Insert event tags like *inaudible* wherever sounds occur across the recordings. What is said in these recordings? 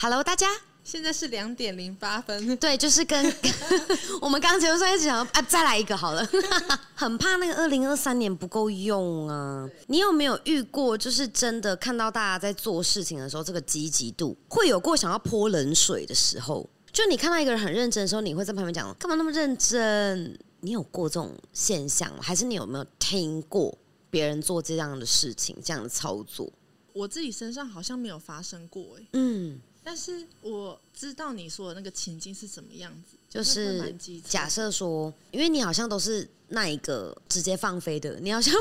Hello，大家，现在是两点零八分。对，就是跟 *laughs* 我们刚刚节目上一直讲啊，再来一个好了，*laughs* 很怕那个二零二三年不够用啊。你有没有遇过，就是真的看到大家在做事情的时候，这个积极度会有过想要泼冷水的时候？就你看到一个人很认真的时候，你会在旁边讲干嘛那么认真？你有过这种现象吗？还是你有没有听过别人做这样的事情，这样的操作？我自己身上好像没有发生过哎，嗯，但是我知道你说的那个情境是什么样子，就是假设说，因为你好像都是那一个直接放飞的，你好像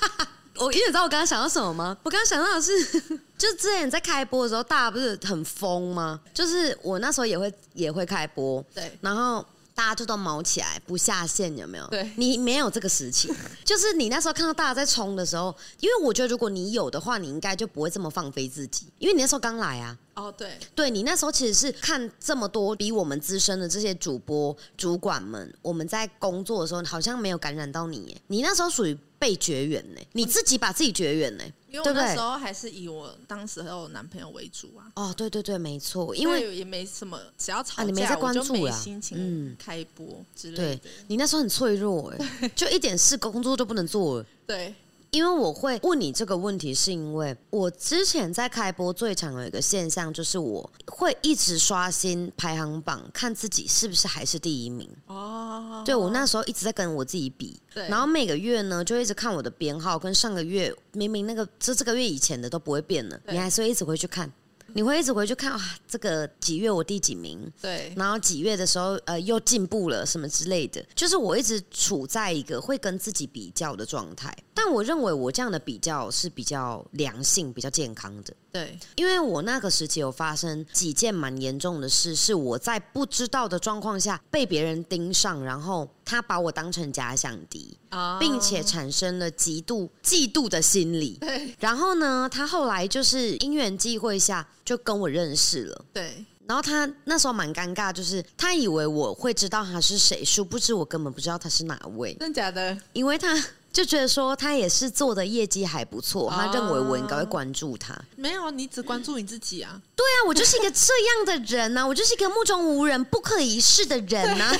*laughs* 我，因为你知道我刚刚想到什么吗？我刚刚想到的是，*laughs* 就之前在开播的时候，大家不是很疯吗？就是我那时候也会也会开播，对然后大家就都毛起来不下线，有没有？对你没有这个时期，*laughs* 就是你那时候看到大家在冲的时候，因为我觉得如果你有的话，你应该就不会这么放飞自己，因为你那时候刚来啊。哦对，对你那时候其实是看这么多比我们资深的这些主播主管们，我们在工作的时候好像没有感染到你耶，你那时候属于被绝缘呢，你自己把自己绝缘呢。因为那时候还是以我当时还有男朋友为主啊，哦，对对对，没错，因为也没什么，只要吵架、啊你没在关注我心情嗯开播之类对的。你那时候很脆弱哎，*laughs* 就一点事工作都不能做了。对，因为我会问你这个问题，是因为我之前在开播最常有一个现象，就是我会一直刷新排行榜，看自己是不是还是第一名。哦，对我那时候一直在跟我自己比，对然后每个月呢就一直看我的编号，跟上个月明明那个这这个月以前的都不会变了，你还是会一直回去看，你会一直回去看啊，这个几月我第几名，对。然后几月的时候呃又进步了什么之类的，就是我一直处在一个会跟自己比较的状态，但我认为我这样的比较是比较良性、比较健康的。对因为我那个时期有发生几件蛮严重的事，是我在不知道的状况下被别人盯上，然后他把我当成假想敌，啊并且产生了极度嫉妒的心理。对 *laughs* 然后呢，他后来就是因缘际会下就跟我认识了。对然后他那时候蛮尴尬，就是他以为我会知道他是谁，殊不知我根本不知道他是哪位，真假的？因为他就觉得说他也是做的业绩还不错，他哦认为我应该会关注他。没有，你只关注你自己啊。对啊，我就是一个这样的人呐、我就是一个目中无人、不可一世的人呐、*laughs*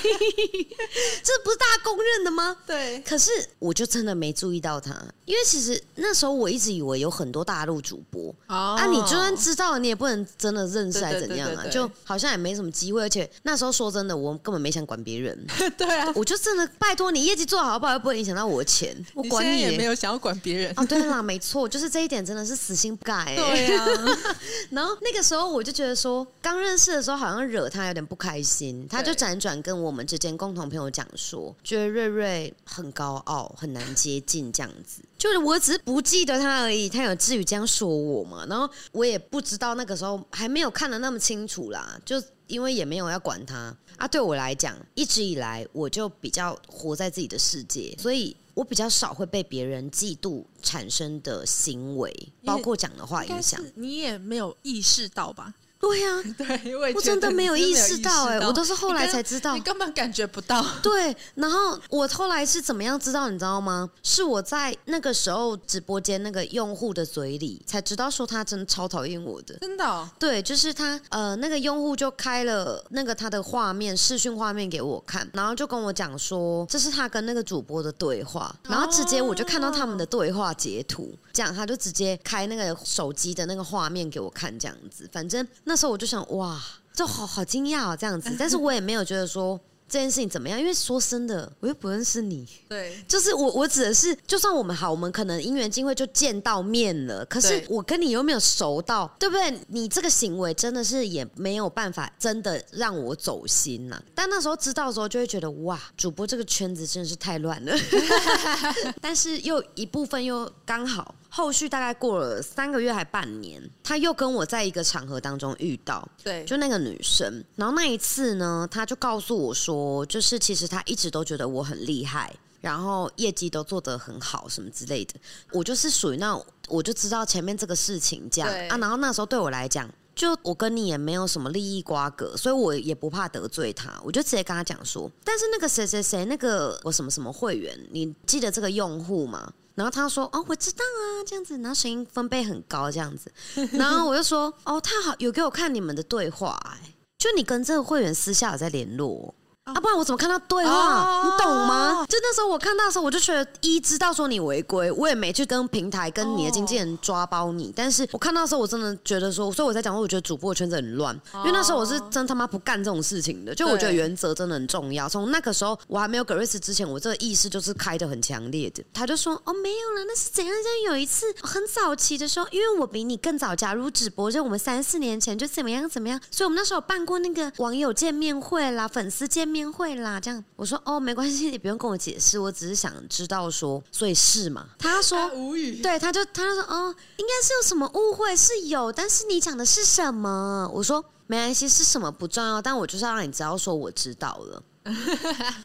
这不是大家公认的吗？对可是我就真的没注意到他，因为其实那时候我一直以为有很多大陆主播。哦啊，你就算知道了，你也不能真的认识，还怎样啊？就好像也没什么机会，而且那时候说真的，我根本没想管别人，*laughs* 对啊，我就真的拜托你业绩做好不好，又不会影响到我的钱，我管现在也没有想要管别人。哦，对啦，没错，就是这一点真的是死心不改、*laughs* 欸。对啊，*laughs* 然后那个时候我就觉得说，刚认识的时候好像惹他有点不开心，他就对辗转跟我们之间共同朋友讲说，觉得瑞瑞很高傲，很难接近这样子。就是我只是不记得他而已，他有至于这样说我吗？然后我也不知道那个时候还没有看得那么清楚啦，就因为也没有要管他啊。对我来讲，一直以来我就比较活在自己的世界，所以。我比较少会被别人嫉妒产生的行为，包括讲的话影响。你也没有意识到吧？对呀、*laughs* 对，我真的没有意识到哎、我都是后来才知道你。根本感觉不到。*laughs* 对，然后我后来是怎么样知道？你知道吗？是我在那个时候直播间那个用户的嘴里才知道，说他真的超讨厌我的。真的哦、对，就是他呃，那个用户就开了那个他的画面视讯画面给我看，然后就跟我讲说这是他跟那个主播的对话，然后直接我就看到他们的对话截图，这样他就直接开那个手机的那个画面给我看，这样子。反正那时候我就想哇，就好好惊讶哦，这样子，*laughs* 但是我也没有觉得说。这件事情怎么样？因为说真的，我又不认识你，*laughs* 对，就是我，我指的是，就算我们好，我们可能因缘际会就见到面了，可是对我跟你又没有熟到，对不对？你这个行为真的是也没有办法真的让我走心呐、但那时候知道的时候，就会觉得哇，主播这个圈子真的是太乱了。*laughs* 但是又一部分又刚好，后续大概过了三个月还半年，他又跟我在一个场合当中遇到，对，就那个女生，然后那一次呢，他就告诉我说，就是其实他一直都觉得我很厉害，然后业绩都做得很好，什么之类的。我就是属于那种，我就知道前面这个事情这样啊，然后那时候对我来讲。就我跟你也没有什么利益瓜葛，所以我也不怕得罪他，我就直接跟他讲说，但是那个谁谁谁那个我什么什么会员，你记得这个用户吗？然后他说哦，我知道啊，这样子，然后声音分贝很高，这样子，然后我就说哦，他好有给我看你们的对话、哎，就你跟这个会员私下有在联络。啊，不然我怎么看到对话？哦你懂吗？就那时候我看到的时候，我就觉得一知道说你违规，我也没去跟平台跟你的经纪人抓包你。但是我看到的时候，我真的觉得说，所以我在讲说，我觉得主播圈子很乱，因为那时候我是真他妈不干这种事情的。就我觉得原则真的很重要。从那个时候我还没有 Grace 之前，我这个意识就是开的很强烈的。他就说哦没有了，那是怎样？就有一次很早期的时候，因为我比你更早加入直播，就我们三四年前就怎么样怎么样，所以我们那时候有办过那个网友见面会啦、粉丝见面会啦，这样。我说哦没关系，你不用跟我解释，我只是想知道说，所以是嘛？他说啊无语。对，他就他就说哦，应该是有什么误会，是有，但是你讲的是什么？我说没关系，是什么不重要，但我就是要让你知道说我知道了。*laughs*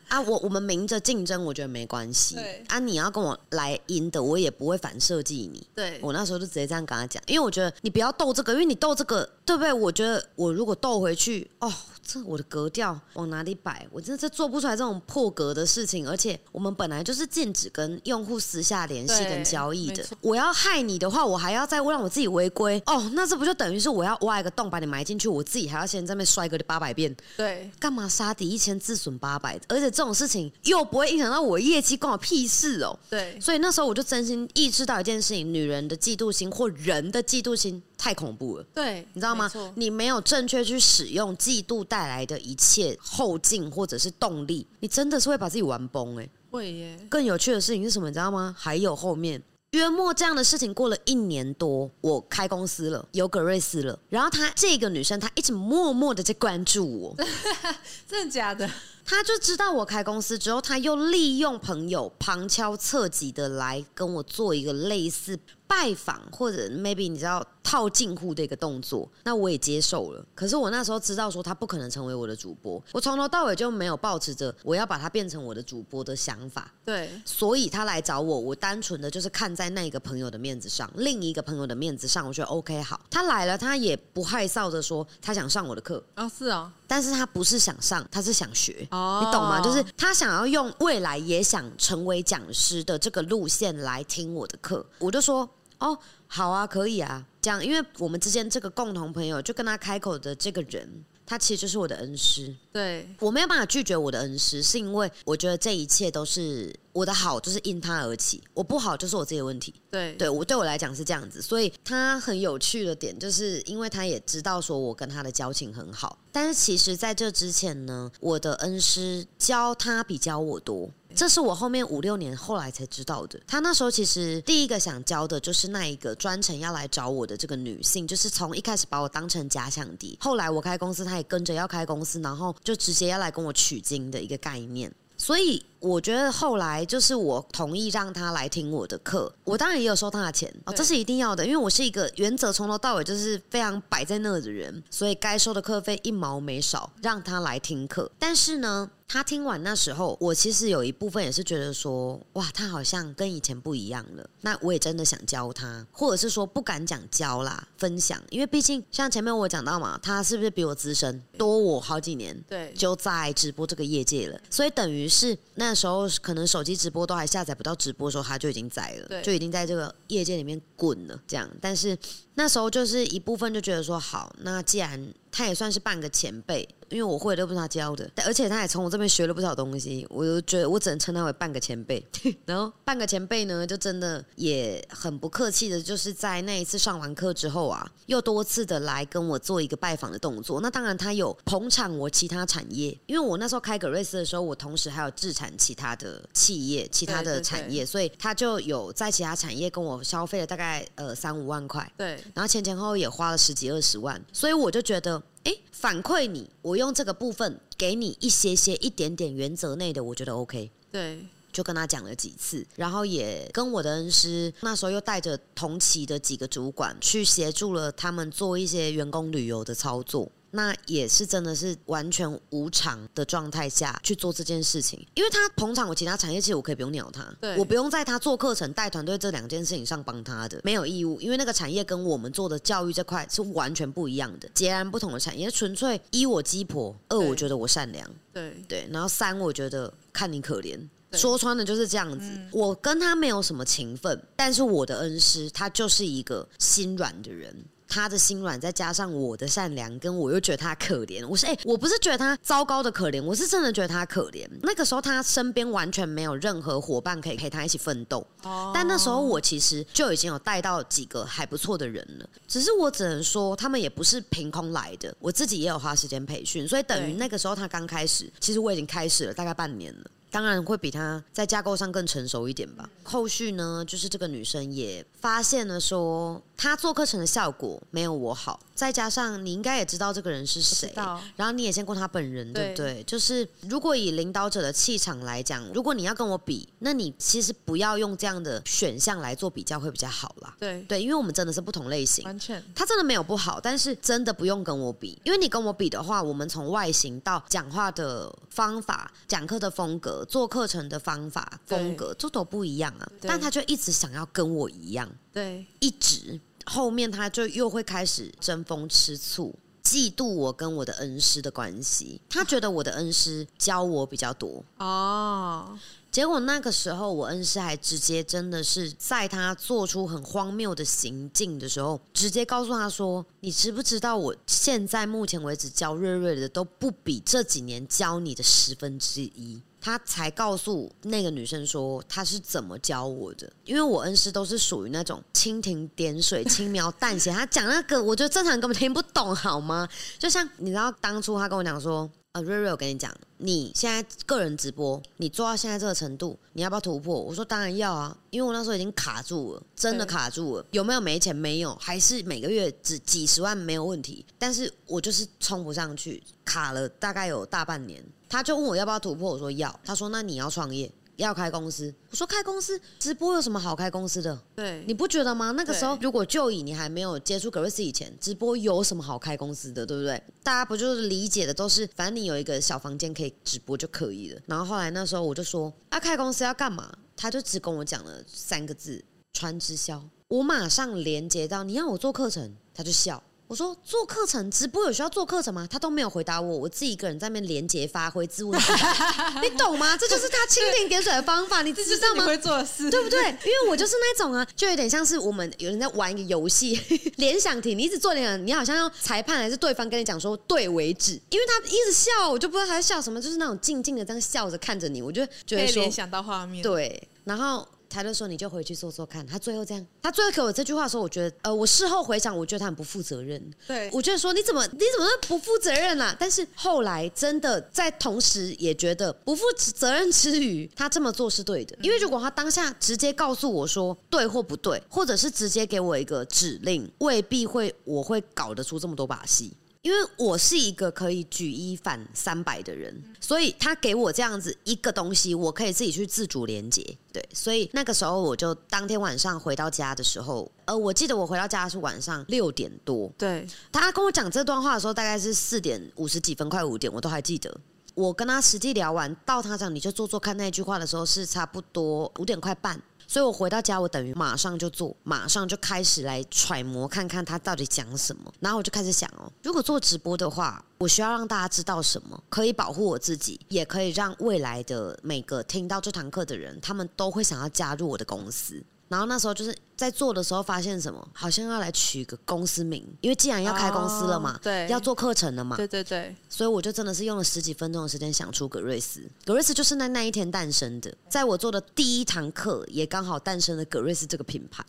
啊，我我们明着竞争，我觉得没关系。啊，你要跟我来赢的，我也不会反设计你。对，我那时候就直接这样跟他讲，因为我觉得你不要斗这个，因为你斗这个，对不对？我觉得我如果斗回去，哦，这我的格调往哪里摆？我真的是做不出来这种破格的事情。而且我们本来就是禁止跟用户私下联系跟交易的。我要害你的话，我还要再让我自己违规，哦，那这不就等于是我要挖一个洞把你埋进去，我自己还要先在那边摔个八百遍，对，干嘛杀敌一千自损八百？而且这种事情又不会影响到我业绩，关我屁事哦。对，所以那时候我就真心意识到一件事情：女人的嫉妒心或人的嫉妒心太恐怖了，对，你知道吗没？你没有正确去使用嫉妒带来的一切后劲或者是动力，你真的是会把自己玩崩哎、会耶，更有趣的事情是什么？你知道吗？还有后面。约莫这样的事情过了一年多，我开公司了，有葛瑞斯了。然后她这个女生，她一直默默的在关注我，*laughs* 真的假的？他就知道我开公司之后，他又利用朋友旁敲侧击的来跟我做一个类似拜访或者 maybe 你知道套近乎的一个动作，那我也接受了。可是我那时候知道说他不可能成为我的主播，我从头到尾就没有抱持着我要把他变成我的主播的想法。对，所以他来找我，我单纯的就是看在那一个朋友的面子上，另一个朋友的面子上，我觉得 OK 好。他来了，他也不害臊的说他想上我的课，哦，是哦，但是他不是想上，他是想学。哦，你懂吗？就是他想要用未来也想成为讲师的这个路线来听我的课，我就说哦，好啊，可以啊，这样，因为我们之间这个共同朋友就跟他开口的这个人，他其实就是我的恩师，对，我没有办法拒绝我的恩师，是因为我觉得这一切都是我的好，就是因他而起，我不好就是我自己的问题。对，对我对我来讲是这样子，所以他很有趣的点，就是因为他也知道说我跟他的交情很好，但是其实在这之前呢，我的恩师教他比教我多。这是我后面五六年后来才知道的。他那时候其实第一个想教的就是那一个专程要来找我的这个女性，就是从一开始把我当成假想敌，后来我开公司，他也跟着要开公司，然后就直接要来跟我取经的一个概念。所以我觉得后来就是我同意让他来听我的课，我当然也有收他的钱哦，这是一定要的，因为我是一个原则从头到尾就是非常摆在那的人，所以该收的课费一毛没少，让他来听课。但是呢，他听完那时候，我其实有一部分也是觉得说，哇，他好像跟以前不一样了。那我也真的想教他，或者是说不敢讲教啦，分享，因为毕竟像前面我讲到嘛，他是不是比我资深，多我好几年？对，就在直播这个业界了，所以等于是那时候可能手机直播都还下载不到直播的时候，他就已经在了，就已经在这个业界里面滚了。这样，但是那时候就是一部分就觉得说，好，那既然他也算是半个前辈，因为我会的都不是他教的，而且他也从我这边学了不少东西，我就觉得我只能称他为半个前辈。*laughs* 然后半个前辈呢，就真的也很不客气的，就是在那一次上完课之后啊，又多次的来跟我做一个拜访的动作。那当然，他有捧场我其他产业，因为我那时候开格瑞斯的时候，我同时还有制产其他的企业、其他的对对产业，所以他就有在其他产业跟我消费了大概呃三五万块。对，然后前前后后也花了十几二十万，所以我就觉得，哎，反馈你，我用这个部分给你一些些一点点原则内的，我觉得 OK。对，就跟他讲了几次，然后也跟我的恩师那时候又带着同期的几个主管去协助了他们做一些员工旅游的操作。那也是真的是完全无偿的状态下去做这件事情，因为他捧场我其他产业，其实我可以不用鸟他，对我不用在他做课程、带团队这两件事情上帮他的，没有义务，因为那个产业跟我们做的教育这块是完全不一样的，截然不同的产业，纯粹一我鸡婆，二我觉得我善良，对，对，然后三我觉得看你可怜，说穿了就是这样子。我跟他没有什么情分，但是我的恩师他就是一个心软的人。他的心软，再加上我的善良，跟我又觉得他可怜。我是哎，我不是觉得他糟糕的可怜，我是真的觉得他可怜。那个时候他身边完全没有任何伙伴可以陪他一起奋斗。哦。但那时候我其实就已经有带到几个还不错的人了。只是我只能说，他们也不是凭空来的。我自己也有花时间培训，所以等于那个时候他刚开始，其实我已经开始了大概半年了。当然会比他在架构上更成熟一点吧。后续呢，就是这个女生也发现了说。她做课程的效果没有我好，再加上你应该也知道这个人是谁，然后你也见过他本人，对不对？就是如果以领导者的气场来讲，如果你要跟我比，那你其实不要用这样的选项来做比较会比较好啦。对对，因为我们真的是不同类型，完全。他真的没有不好，但是真的不用跟我比，因为你跟我比的话，我们从外形到讲话的方法、讲课的风格、做课程的方法风格，这都不一样啊。但他就一直想要跟我一样。对，一直后面他就又会开始争风吃醋，嫉妒我跟我的恩师的关系。他觉得我的恩师教我比较多哦。结果那个时候，我恩师还直接真的是在他做出很荒谬的行径的时候，直接告诉他说：“你知不知道，我现在目前为止教瑞瑞的都不比这几年教你的十分之一。”他才告诉那个女生说他是怎么教我的，因为我恩师都是属于那种蜻蜓点水、轻描淡写。他讲那个，我觉得正常人根本听不懂，好吗？*laughs* 就像你知道，当初他跟我讲说。呃，瑞瑞，我跟你讲，你现在个人直播，你做到现在这个程度，你要不要突破？我说当然要啊，因为我那时候已经卡住了，真的卡住了。有没有没钱？没有，还是每个月只几十万没有问题。但是我就是冲不上去，卡了大概有大半年。他就问我要不要突破，我说要。他说那你要创业。要开公司，我说开公司直播有什么好开公司的？对，你不觉得吗？那个时候如果就以你还没有接触格瑞斯以前，直播有什么好开公司的，对不对？大家不就是理解的都是，反正你有一个小房间可以直播就可以了。然后后来那时候我就说，要开公司要干嘛？他就只跟我讲了三个字：传直销。我马上连接到，你要我做课程，他就笑。我说做课程直播有需要做课程吗？他都没有回答我，我自己一个人在那边连接发挥自问自答，你懂吗？这就是他蜻蜓点水的方法，*laughs* 你知道吗？会做的事，对不对？*laughs* 因为我就是那种啊，就有点像是我们有人在玩一个游戏，*laughs* 联想题，你一直做联想，你好像要裁判还是对方跟你讲说对为止，因为他一直笑，我就不知道他在笑什么，就是那种静静的这样笑着看着你，我就觉得说联想到画面，对，然后。他就说：“你就回去做做看。”他最后这样，他最后给我这句话的时候，我觉得，呃，我事后回想，我觉得他很不负责任。对，我觉得说你怎么你怎么不负责任啊？但是后来真的在同时也觉得不负责任之余，他这么做是对的。因为如果他当下直接告诉我说对或不对，或者是直接给我一个指令，未必会我会搞得出这么多把戏。因为我是一个可以举一反三百的人，所以他给我这样子一个东西，我可以自己去自主连接。对，所以那个时候我就当天晚上回到家的时候，呃，我记得我回到家是晚上六点多。对，他跟我讲这段话的时候，大概是四点五十几分，快五点，我都还记得。我跟他实际聊完，到他讲你就做做看那句话的时候，是差不多五点快半。所以我回到家，我等于马上就做，马上就开始来揣摩，看看他到底讲什么。然后我就开始想哦，如果做直播的话，我需要让大家知道什么，可以保护我自己，也可以让未来的每个听到这堂课的人，他们都会想要加入我的公司。然后那时候就是在做的时候，发现什么，好像要来取个公司名，因为既然要开公司了嘛，对，要做课程了嘛，对对对，所以我就真的是用了十几分钟的时间想出格瑞斯。格瑞斯就是那那一天诞生的，在我做的第一堂课，也刚好诞生了格瑞斯这个品牌，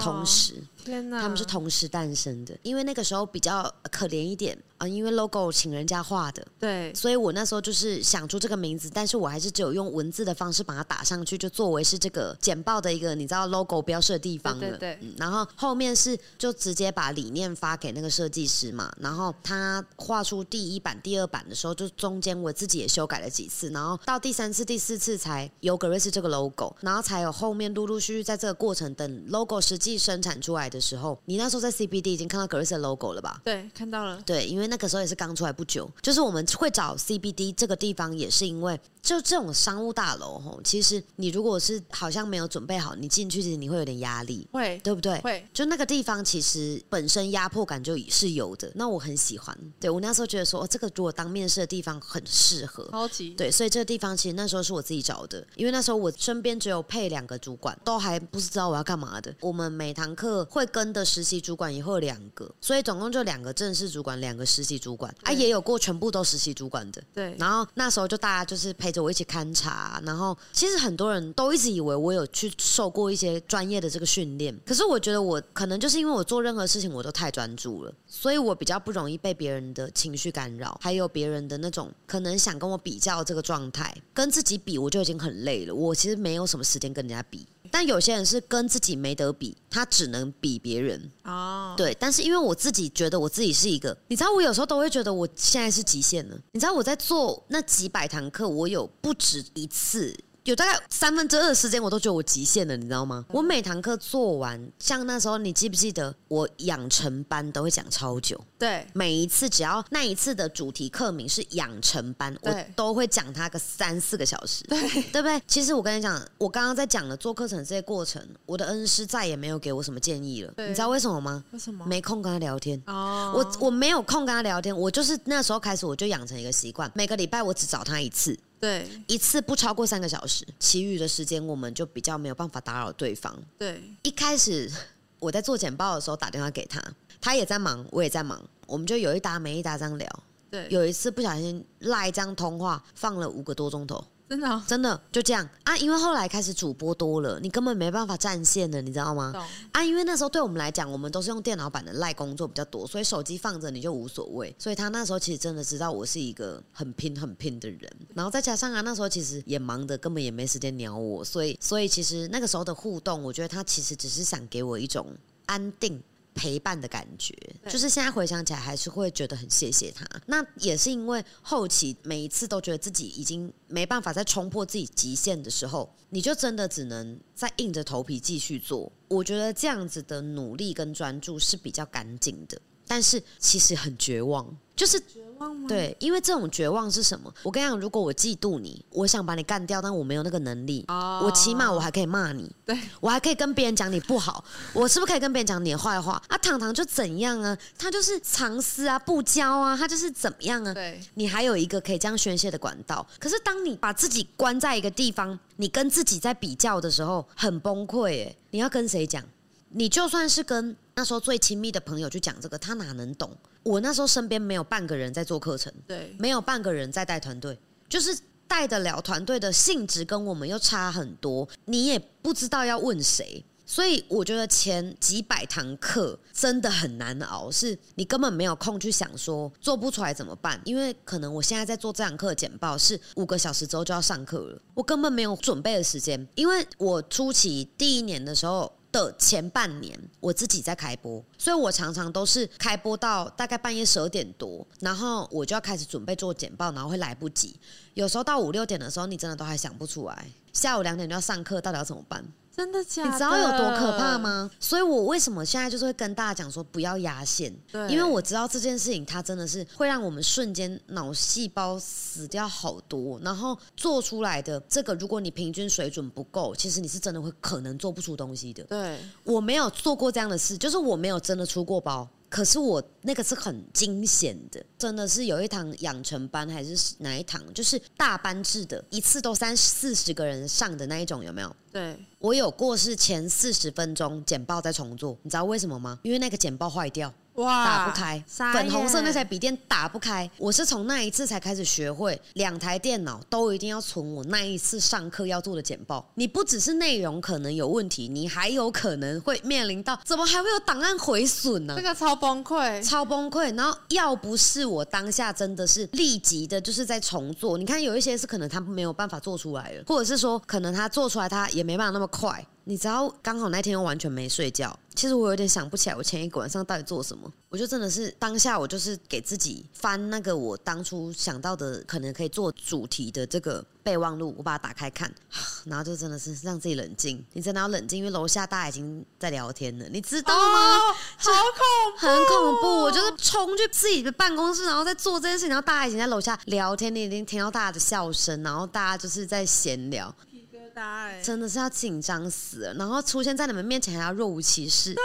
同时。天哪！他们是同时诞生的，因为那个时候比较可怜一点啊，因为 logo 请人家画的，对，所以我那时候就是想出这个名字，但是我还是只有用文字的方式把它打上去，就作为是这个简报的一个你知道 logo 标示的地方了。对，然后后面是就直接把理念发给那个设计师嘛，然后他画出第一版、第二版的时候，就中间我自己也修改了几次，然后到第三次、第四次才有格瑞斯这个 logo，然后才有后面陆陆续续在这个过程等 logo 实际生产出来的。的时候，你那时候在 CBD 已经看到格瑞斯的 logo 了吧？对，看到了。对，因为那个时候也是刚出来不久，就是我们会找 CBD 这个地方，也是因为。就这种商务大楼吼，其实你如果是好像没有准备好，你进去其实你会有点压力，会对不对？会，就那个地方其实本身压迫感就是有的，那我很喜欢。对我那时候觉得说，哦，这个如果当面试的地方很适合。超级对，所以这个地方其实那时候是我自己找的，因为那时候我身边只有配两个主管，都还不知道我要干嘛的。我们每堂课会跟的实习主管也会有两个，所以总共就两个正式主管，两个实习主管啊，也有过全部都实习主管的。对，然后那时候就大家就是陪我一起勘察，然后其实很多人都一直以为我有去受过一些专业的这个训练，可是我觉得我可能就是因为我做任何事情我都太专注了，所以我比较不容易被别人的情绪干扰，还有别人的那种可能想跟我比较这个状态，跟自己比我就已经很累了，我其实没有什么时间跟人家比。但有些人是跟自己没得比，他只能比别人。哦，对，但是因为我自己觉得我自己是一个，你知道，我有时候都会觉得我现在是极限了。你知道我在做那几百堂课，我有不止一次。有大概三分之二的时间，我都觉得我极限了，你知道吗？我每堂课做完，像那时候，你记不记得我养成班都会讲超久？对每一次只要那一次的主题课名是养成班，我都会讲它个三四个小时，对对不对？其实我跟你讲，我刚刚在讲的做课程这些过程，我的恩师再也没有给我什么建议了。你知道为什么吗？为什么？没空跟他聊天。哦，我我没有空跟他聊天，我就是那时候开始我就养成一个习惯，每个礼拜我只找他一次，对一次不超过三个小时，其余的时间我们就比较没有办法打扰对方。对一开始我在做简报的时候打电话给他，他也在忙，我也在忙，我们就有一搭没一搭这样聊。对，有一次不小心赖一张通话放了五个多钟头，真的哦真的就这样啊！因为后来开始主播多了，你根本没办法占线的，你知道吗？啊，因为那时候对我们来讲，我们都是用电脑版的赖工作比较多，所以手机放着你就无所谓。所以他那时候其实真的知道我是一个很拼很拼的人，然后再加上啊，那时候其实也忙的，根本也没时间鸟我，所以所以其实那个时候的互动，我觉得他其实只是想给我一种安定。陪伴的感觉，就是现在回想起来，还是会觉得很谢谢他。那也是因为后期每一次都觉得自己已经没办法再冲破自己极限的时候，你就真的只能再硬着头皮继续做。我觉得这样子的努力跟专注是比较干净的，但是其实很绝望，就是绝望吗？对，因为这种绝望是什么？我跟你讲，如果我嫉妒你，我想把你干掉，但我没有那个能力。哦，我起码我还可以骂你，对我还可以跟别人讲你不好，我是不是可以跟别人讲你的坏话？啊，糖糖就怎样啊？他就是藏私啊，不交啊，他就是怎么样啊？对你还有一个可以这样宣泄的管道。可是当你把自己关在一个地方，你跟自己在比较的时候，很崩溃哎！你要跟谁讲？你就算是跟那时候最亲密的朋友去讲这个，他哪能懂？我那时候身边没有半个人在做课程，对没有半个人在带团队，就是带得了团队的性质跟我们又差很多，你也不知道要问谁。所以我觉得前几百堂课真的很难熬，是你根本没有空去想说做不出来怎么办，因为可能我现在在做这堂课的简报是五个小时之后就要上课了，我根本没有准备的时间，因为我初期第一年的时候。的前半年，我自己在开播，所以我常常都是开播到大概半夜十二点多，然后我就要开始准备做简报，然后会来不及。有时候到五六点的时候，你真的都还想不出来。下午两点就要上课，到底要怎么办？真的假的？你知道有多可怕？吗？所以我为什么现在就是会跟大家讲说不要压线，对，因为我知道这件事情它真的是会让我们瞬间脑细胞死掉好多，然后做出来的这个，如果你平均水准不够，其实你是真的会可能做不出东西的。对我没有做过这样的事，就是我没有真的出过包。可是我那个是很惊险的，真的是有一堂养成班还是哪一堂，就是大班制的，一次都三四十个人上的那一种，有没有？对我有过是前四十分钟简报再重做，你知道为什么吗？因为那个简报坏掉。哇，打不开，傻粉红色那台笔电打不开。我是从那一次才开始学会，两台电脑都一定要存我那一次上课要做的简报。你不只是内容可能有问题，你还有可能会面临到怎么还会有档案毁损呢这？个超崩溃，超崩溃，然后要不是我当下真的是立即的，就是在重做。你看有一些是可能他没有办法做出来了，或者是说可能他做出来他也没办法那么快，你知道刚好那天又完全没睡觉，其实我有点想不起来我前一个晚上到底做什么。我就真的是当下我就是给自己翻那个我当初想到的可能可以做主题的这个备忘录，我把它打开看，*sighs* 然后就真的是让自己冷静。你真的要冷静，因为楼下大家已经在聊天了，你知道吗？哦，好恐怖，很恐怖，我就是冲去自己的办公室，然后在做这件事情，然后大家已经在楼下聊天，你已经听到大家的笑声，然后大家就是在闲聊，真的是要紧张死了。然后出现在你们面前还要若无其事对，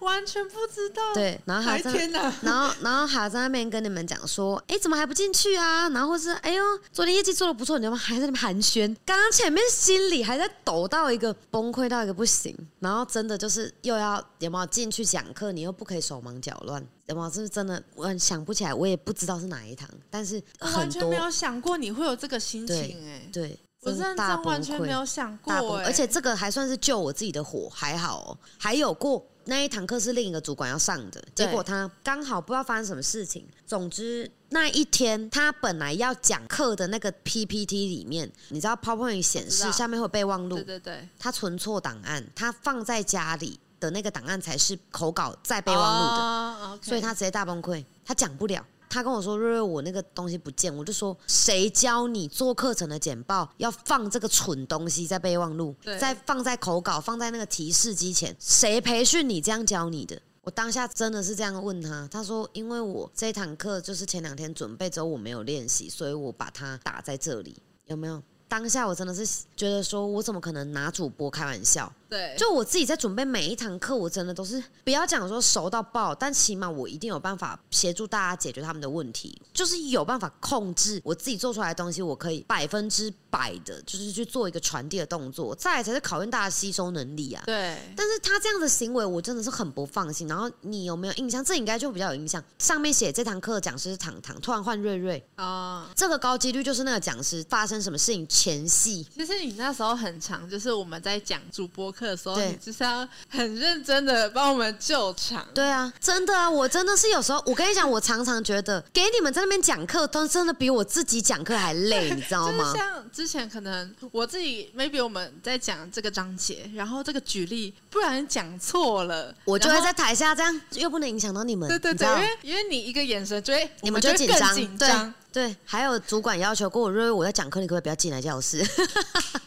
完全不知道。对，然后还哎，在天哪！然后，然后还要在那边跟你们讲说，哎，怎么还不进去啊？然后或是，哎呦，昨天业绩做的不错，你们？还在那边寒暄。刚刚前面心里还在抖到一个崩溃到一个不行，然后真的就是又要有没有进去讲课，你又不可以手忙脚乱，有没有？是不是真的？我很想不起来，我也不知道是哪一堂，但是完全没有想过你会有这个心情哎，对，我认真真的完全没有想过而且这个还算是救我自己的火，还好哦。还有过那一堂课是另一个主管要上的，结果他刚好不知道发生什么事情。总之那一天他本来要讲课的那个 PPT 里面，你知道 PowerPoint 显示下面会有备忘录对，对对，他存错档案，他放在家里的那个档案才是口稿在备忘录的。的所以他直接大崩溃，他讲不了。他跟我说：“瑞瑞，我那个东西不见。”我就说：“谁教你做课程的简报要放这个蠢东西在备忘录，对再放在口稿，放在那个提示机前？谁培训你这样教你的？”我当下真的是这样问他，他说：“因为我这堂课就是前两天准备之后我没有练习，所以我把它打在这里，有没有？”当下我真的是觉得说，我怎么可能拿主播开玩笑？对，就我自己在准备每一堂课，我真的都是不要讲说熟到爆，但起码我一定有办法协助大家解决他们的问题，就是有办法控制我自己做出来的东西，我可以百分之百的，就是去做一个传递的动作，再来才是考验大家吸收能力啊。对，但是他这样的行为，我真的是很不放心。然后你有没有印象？这应该就比较有印象。上面写这堂课的讲师是糖糖，突然换瑞瑞，啊。这个高几率就是那个讲师发生什么事情前戏。其实你那时候很长，就是我们在讲主播课的时候，对你就是要很认真的帮我们救场。对啊，真的啊，我真的是有时候，我跟你讲，我常常觉得给你们在那边讲课，都真的比我自己讲课还累，你知道 *laughs* 就是吗？像之前可能我自己，maybe 我们在讲这个章节，然后这个举例不然讲错了，我就会在台下这样，又不能影响到你们，对对对，因为因为你一个眼神就会，你们就紧张，对紧张。对。还有主管要求过我，瑞瑞我在讲课，你可不可以不要进来教室？*laughs*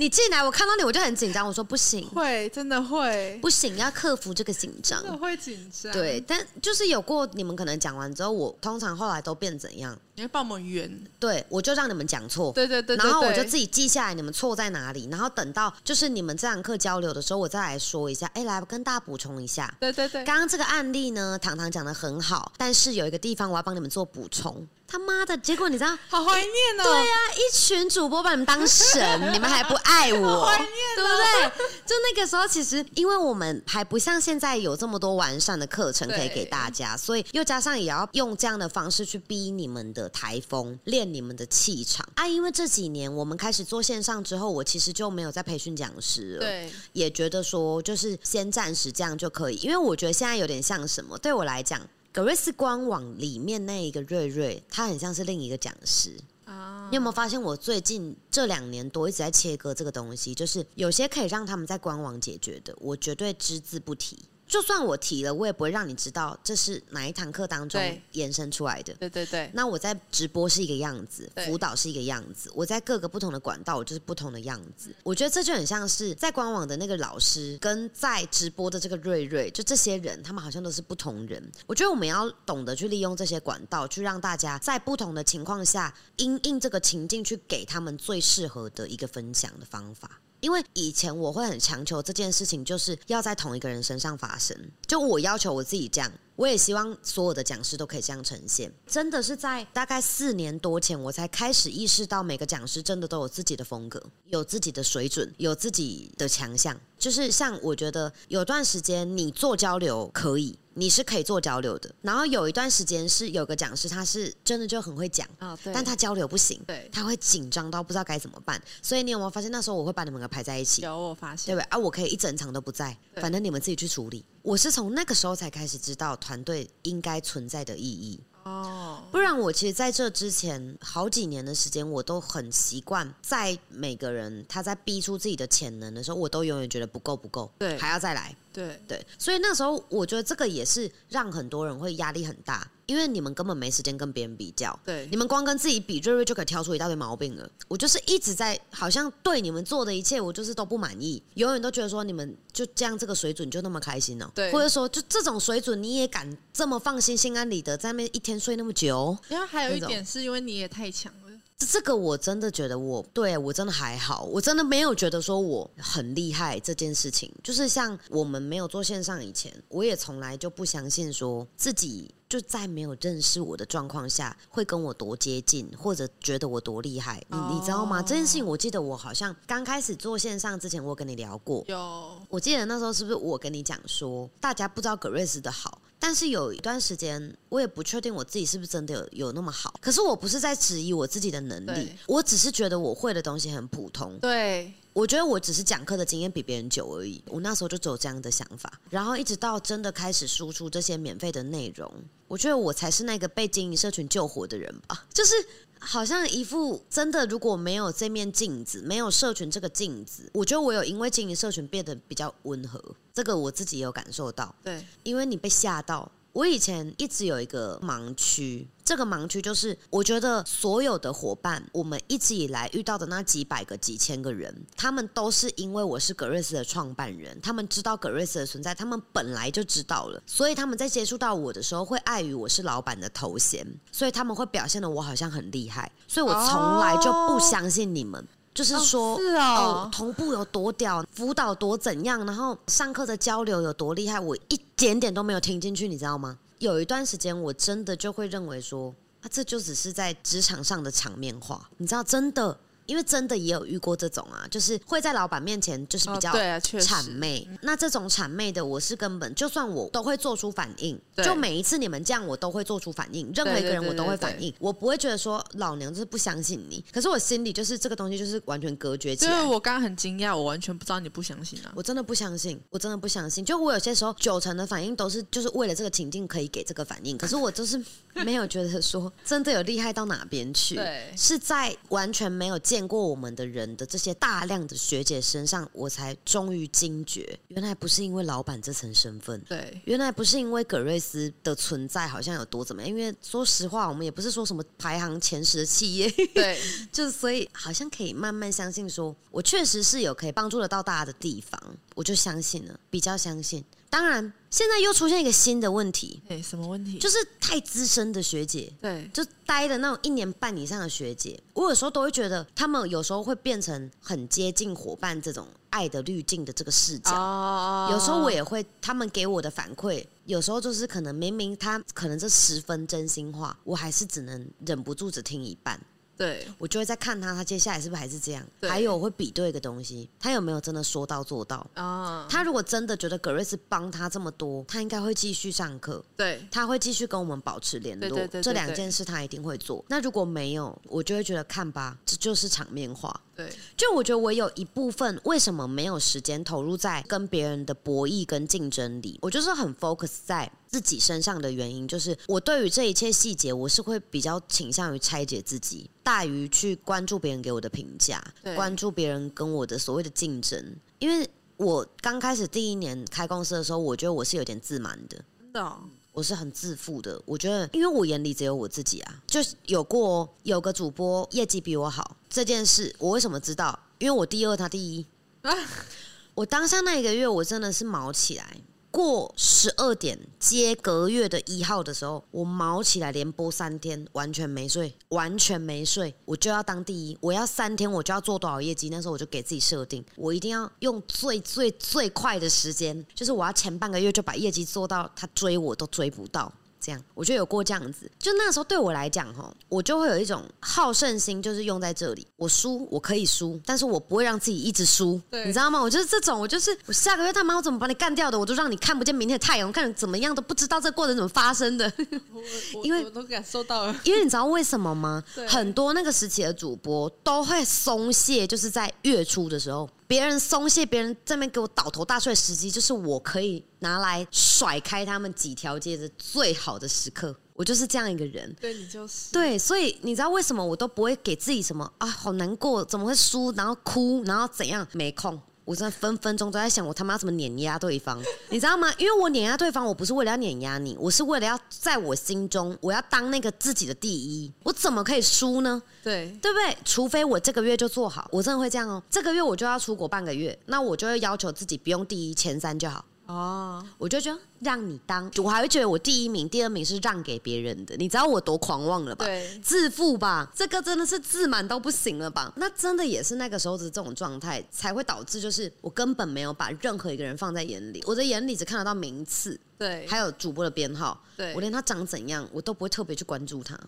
你进来，我看到你我就很紧张，我说不行，会，真的会，不行，要克服这个紧张真。的会紧张。对，，但就是有过你们可能讲完之后，我通常后来都变怎样？你会帮我们圆。对我就让你们讲错，对对对对然后我就自己记下来你们错在哪里，然后等到就是你们这堂课交流的时候，我再来说一下。哎，来跟大家补充一下，对对对，刚刚这个案例呢，糖糖讲的很好，但是有一个地方我要帮你们做补充。他妈的，结果你知道？好怀念哦。对呀、一群主播把你们当神，*laughs* 你们还不爱我，怀念对不对？就那个时候，其实因为我们还不像现在有这么多完善的课程可以给大家，所以又加上也要用这样的方式去逼你们的台风，练你们的气场啊。因为这几年我们开始做线上之后，我其实就没有在培训讲师了。对，也觉得说，就是先暂时这样就可以，因为我觉得现在有点像什么，对我来讲。格瑞斯官网里面那一个瑞瑞，他很像是另一个讲师。啊你有没有发现，我最近这两年多一直在切割这个东西，就是有些可以让他们在官网解决的，我绝对只字不提。就算我提了，我也不会让你知道这是哪一堂课当中延伸出来的。对对对，那我在直播是一个样子，对辅导是一个样子，我在各个不同的管道，我就是不同的样子。我觉得这就很像是在官网的那个老师，跟在直播的这个瑞瑞，就这些人，他们好像都是不同人。我觉得我们要懂得去利用这些管道，去让大家在不同的情况下，因应这个情境，去给他们最适合的一个分享的方法。因为以前我会很强求这件事情，就是要在同一个人身上发生。就我要求我自己这样，我也希望所有的讲师都可以这样呈现。真的是在大概四年多前，我才开始意识到，每个讲师真的都有自己的风格，有自己的水准，有自己的强项。就是像我觉得有段时间你做交流可以，你是可以做交流的。然后有一段时间是有个讲师，他是真的就很会讲，啊对，但他交流不行。对他会紧张到不知道该怎么办，所以你有没有发现那时候我会把你们给排在一起？有我发对现不对啊？我可以一整场都不在，反正你们自己去处理。我是从那个时候才开始知道团队应该存在的意义。哦，不然我其实在这之前好几年的时间，我都很习惯在每个人他在逼出自己的潜能的时候，我都永远觉得不够不够，对，还要再来，对对。所以那时候我觉得这个也是让很多人会压力很大。因为你们根本没时间跟别人比较，对，你们光跟自己比，瑞瑞就可以挑出一大堆毛病了。我就是一直在，好像对你们做的一切，我就是都不满意，永远都觉得说你们就这样这个水准就那么开心呢？对，或者说就这种水准你也敢这么放心、心安理得在那边一天睡那么久？因为还有一点是因为你也太强了。这个我真的觉得我对我真的还好，我真的没有觉得说我很厉害这件事情。就是像我们没有做线上以前，我也从来就不相信说自己就在没有认识我的状况下会跟我多接近，或者觉得我多厉害。你你知道吗？这件事情我记得我好像刚开始做线上之前，我跟你聊过。有，我记得那时候是不是我跟你讲说，大家不知道格瑞斯的好。但是有一段时间，我也不确定我自己是不是真的有有那么好。可是我不是在质疑我自己的能力，我只是觉得我会的东西很普通。对，我觉得我只是讲课的经验比别人久而已。我那时候就只有这样的想法，然后一直到真的开始输出这些免费的内容，我觉得我才是那个被经营社群救活的人吧。就是好像一副真的，如果没有这面镜子，没有社群这个镜子，我觉得我有因为经营社群变得比较温和。这个我自己有感受到，对，因为你被吓到。我以前一直有一个盲区，这个盲区就是我觉得所有的伙伴，我们一直以来遇到的那几百个、几千个人，他们都是因为我是格瑞斯的创办人，他们知道格瑞斯的存在，他们本来就知道了，所以他们在接触到我的时候，会碍于我是老板的头衔，所以他们会表现的我好像很厉害，所以我从来就不相信你们。就是说，哦，同步有多屌，辅导多怎样，然后上课的交流有多厉害，我一点点都没有听进去，你知道吗？有一段时间，我真的就会认为说，啊，这就只是在职场上的场面话，你知道，真的。因为真的也有遇过这种啊，就是会在老板面前就是比较谄媚。那这种谄媚的，我是根本就算我都会做出反应。就每一次你们这样，我都会做出反应。任何一个人我都会反应，我不会觉得说老娘就是不相信你。可是我心里就是这个东西就是完全隔绝起来。因为我刚刚很惊讶，我完全不知道你不相信啊！我真的不相信，我真的不相信。就我有些时候九成的反应都是就是为了这个情境可以给这个反应，*laughs* 可是我就是没有觉得说真的有厉害到哪边去。对，是在完全没有见。见过我们的人的这些大量的学姐身上，我才终于惊觉，原来不是因为老板这层身份，对，原来不是因为葛瑞斯的存在好像有多怎么样。因为说实话，我们也不是说什么排行前十的企业，对，*laughs* 就所以好像可以慢慢相信，说我确实是有可以帮助得到大家的地方，我就相信了，比较相信。当然，现在又出现一个新的问题。哎，什么问题？就是太资深的学姐，对，就待的那种一年半以上的学姐，我有时候都会觉得，他们有时候会变成很接近伙伴这种爱的滤镜的这个视角。哦。有时候我也会，他们给我的反馈，有时候就是可能明明他可能这十分真心话，我还是只能忍不住只听一半。对，我就会在看他，他接下来是不是还是这样？还有我会比对一个东西，他有没有真的说到做到？啊，他如果真的觉得格瑞斯帮他这么多，他应该会继续上课。对，他会继续跟我们保持联络。这两件事他一定会做。那如果没有，我就会觉得看吧，这就是场面话。对，就我觉得我有一部分为什么没有时间投入在跟别人的博弈跟竞争里，我就是很 focus 在。自己身上的原因，就是我对于这一切细节，我是会比较倾向于拆解自己，大于去关注别人给我的评价，关注别人跟我的所谓的竞争。因为我刚开始第一年开公司的时候，我觉得我是有点自满的，真的，我是很自负的。我觉得，因为我眼里只有我自己啊，就有过有个主播业绩比我好这件事，我为什么知道？因为我第二，他第一。啊 *laughs* 我当下那一个月，我真的是毛起来。过十二点接隔月的一号的时候，我毛起来连播三天，完全没睡，完全没睡，我就要当第一，我要三天我就要做多少业绩？那时候我就给自己设定，我一定要用最最最快的时间，就是我要前半个月就把业绩做到，他追我都追不到。这样，我觉得有过这样子，就那时候对我来讲，哈，我就会有一种好胜心，就是用在这里。我输，我可以输，但是我不会让自己一直输，你知道吗？我就是这种，我就是我下个月他妈我怎么把你干掉的，我都让你看不见明天的太阳，看怎么样都不知道这过程怎么发生的。*laughs* 因为我都感受到了，因为你知道为什么吗？*laughs* 很多那个时期的主播都会松懈，就是在月初的时候。别人松懈，别人这边给我倒头大睡的时机，就是我可以拿来甩开他们几条街的最好的时刻。我就是这样一个人。对你就是对，所以你知道为什么我都不会给自己什么啊，好难过，怎么会输，然后哭，然后怎样？没空。我真的分分钟都在想，我他妈怎么碾压对方，*laughs* 你知道吗？因为我碾压对方，我不是为了要碾压你，我是为了要在我心中，我要当那个自己的第一。我怎么可以输呢？对，对不对？除非我这个月就做好，我真的会这样哦。这个月我就要出国半个月，那我就会要求自己不用第一，前三就好。哦，我就觉得让你当，我还会觉得我第一名、第二名是让给别人的，你知道我多狂妄了吧？对，自负吧，这个真的是自满到不行了吧？那真的也是那个时候的这种状态，才会导致就是我根本没有把任何一个人放在眼里，我的眼里只看得到名次，对，还有主播的编号，对。我连他长怎样，我都不会特别去关注他，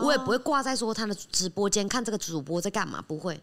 我也不会挂在说他的直播间看这个主播在干嘛，不会。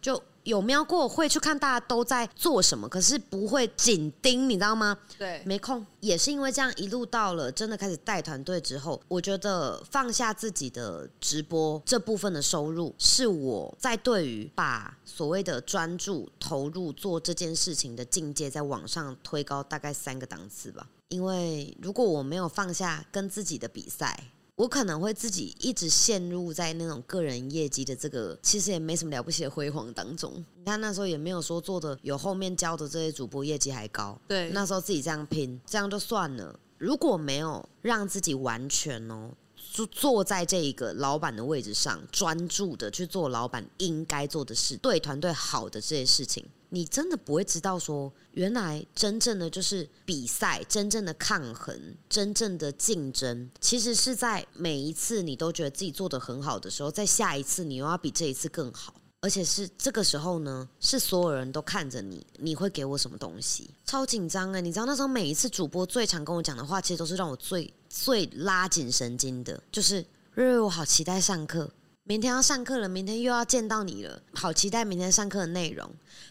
就有瞄过，会去看大家都在做什么，可是不会紧盯，你知道吗？对，没空。也是因为这样，一路到了真的开始带团队之后，我觉得放下自己的直播这部分的收入，是我在对于把所谓的专注投入做这件事情的境界，在往上推高大概三个档次吧。因为如果我没有放下跟自己的比赛。我可能会自己一直陷入在那种个人业绩的这个其实也没什么了不起的辉煌当中。你看那时候也没有说做的有后面教的这些主播业绩还高。对，那时候自己这样拼，这样就算了。如果没有让自己完全哦，就坐在这一个老板的位置上，专注的去做老板应该做的事，对团队好的这些事情。你真的不会知道，说原来真正的就是比赛，真正的抗衡，真正的竞争，其实是在每一次你都觉得自己做的很好的时候，在下一次你又要比这一次更好，而且是这个时候呢，是所有人都看着你，你会给我什么东西？超紧张哎！你知道那时候每一次主播最常跟我讲的话，其实都是让我最最拉紧神经的，就是瑞瑞，我好期待上课。明天要上课了，明天又要见到你了，好期待明天上课的内容。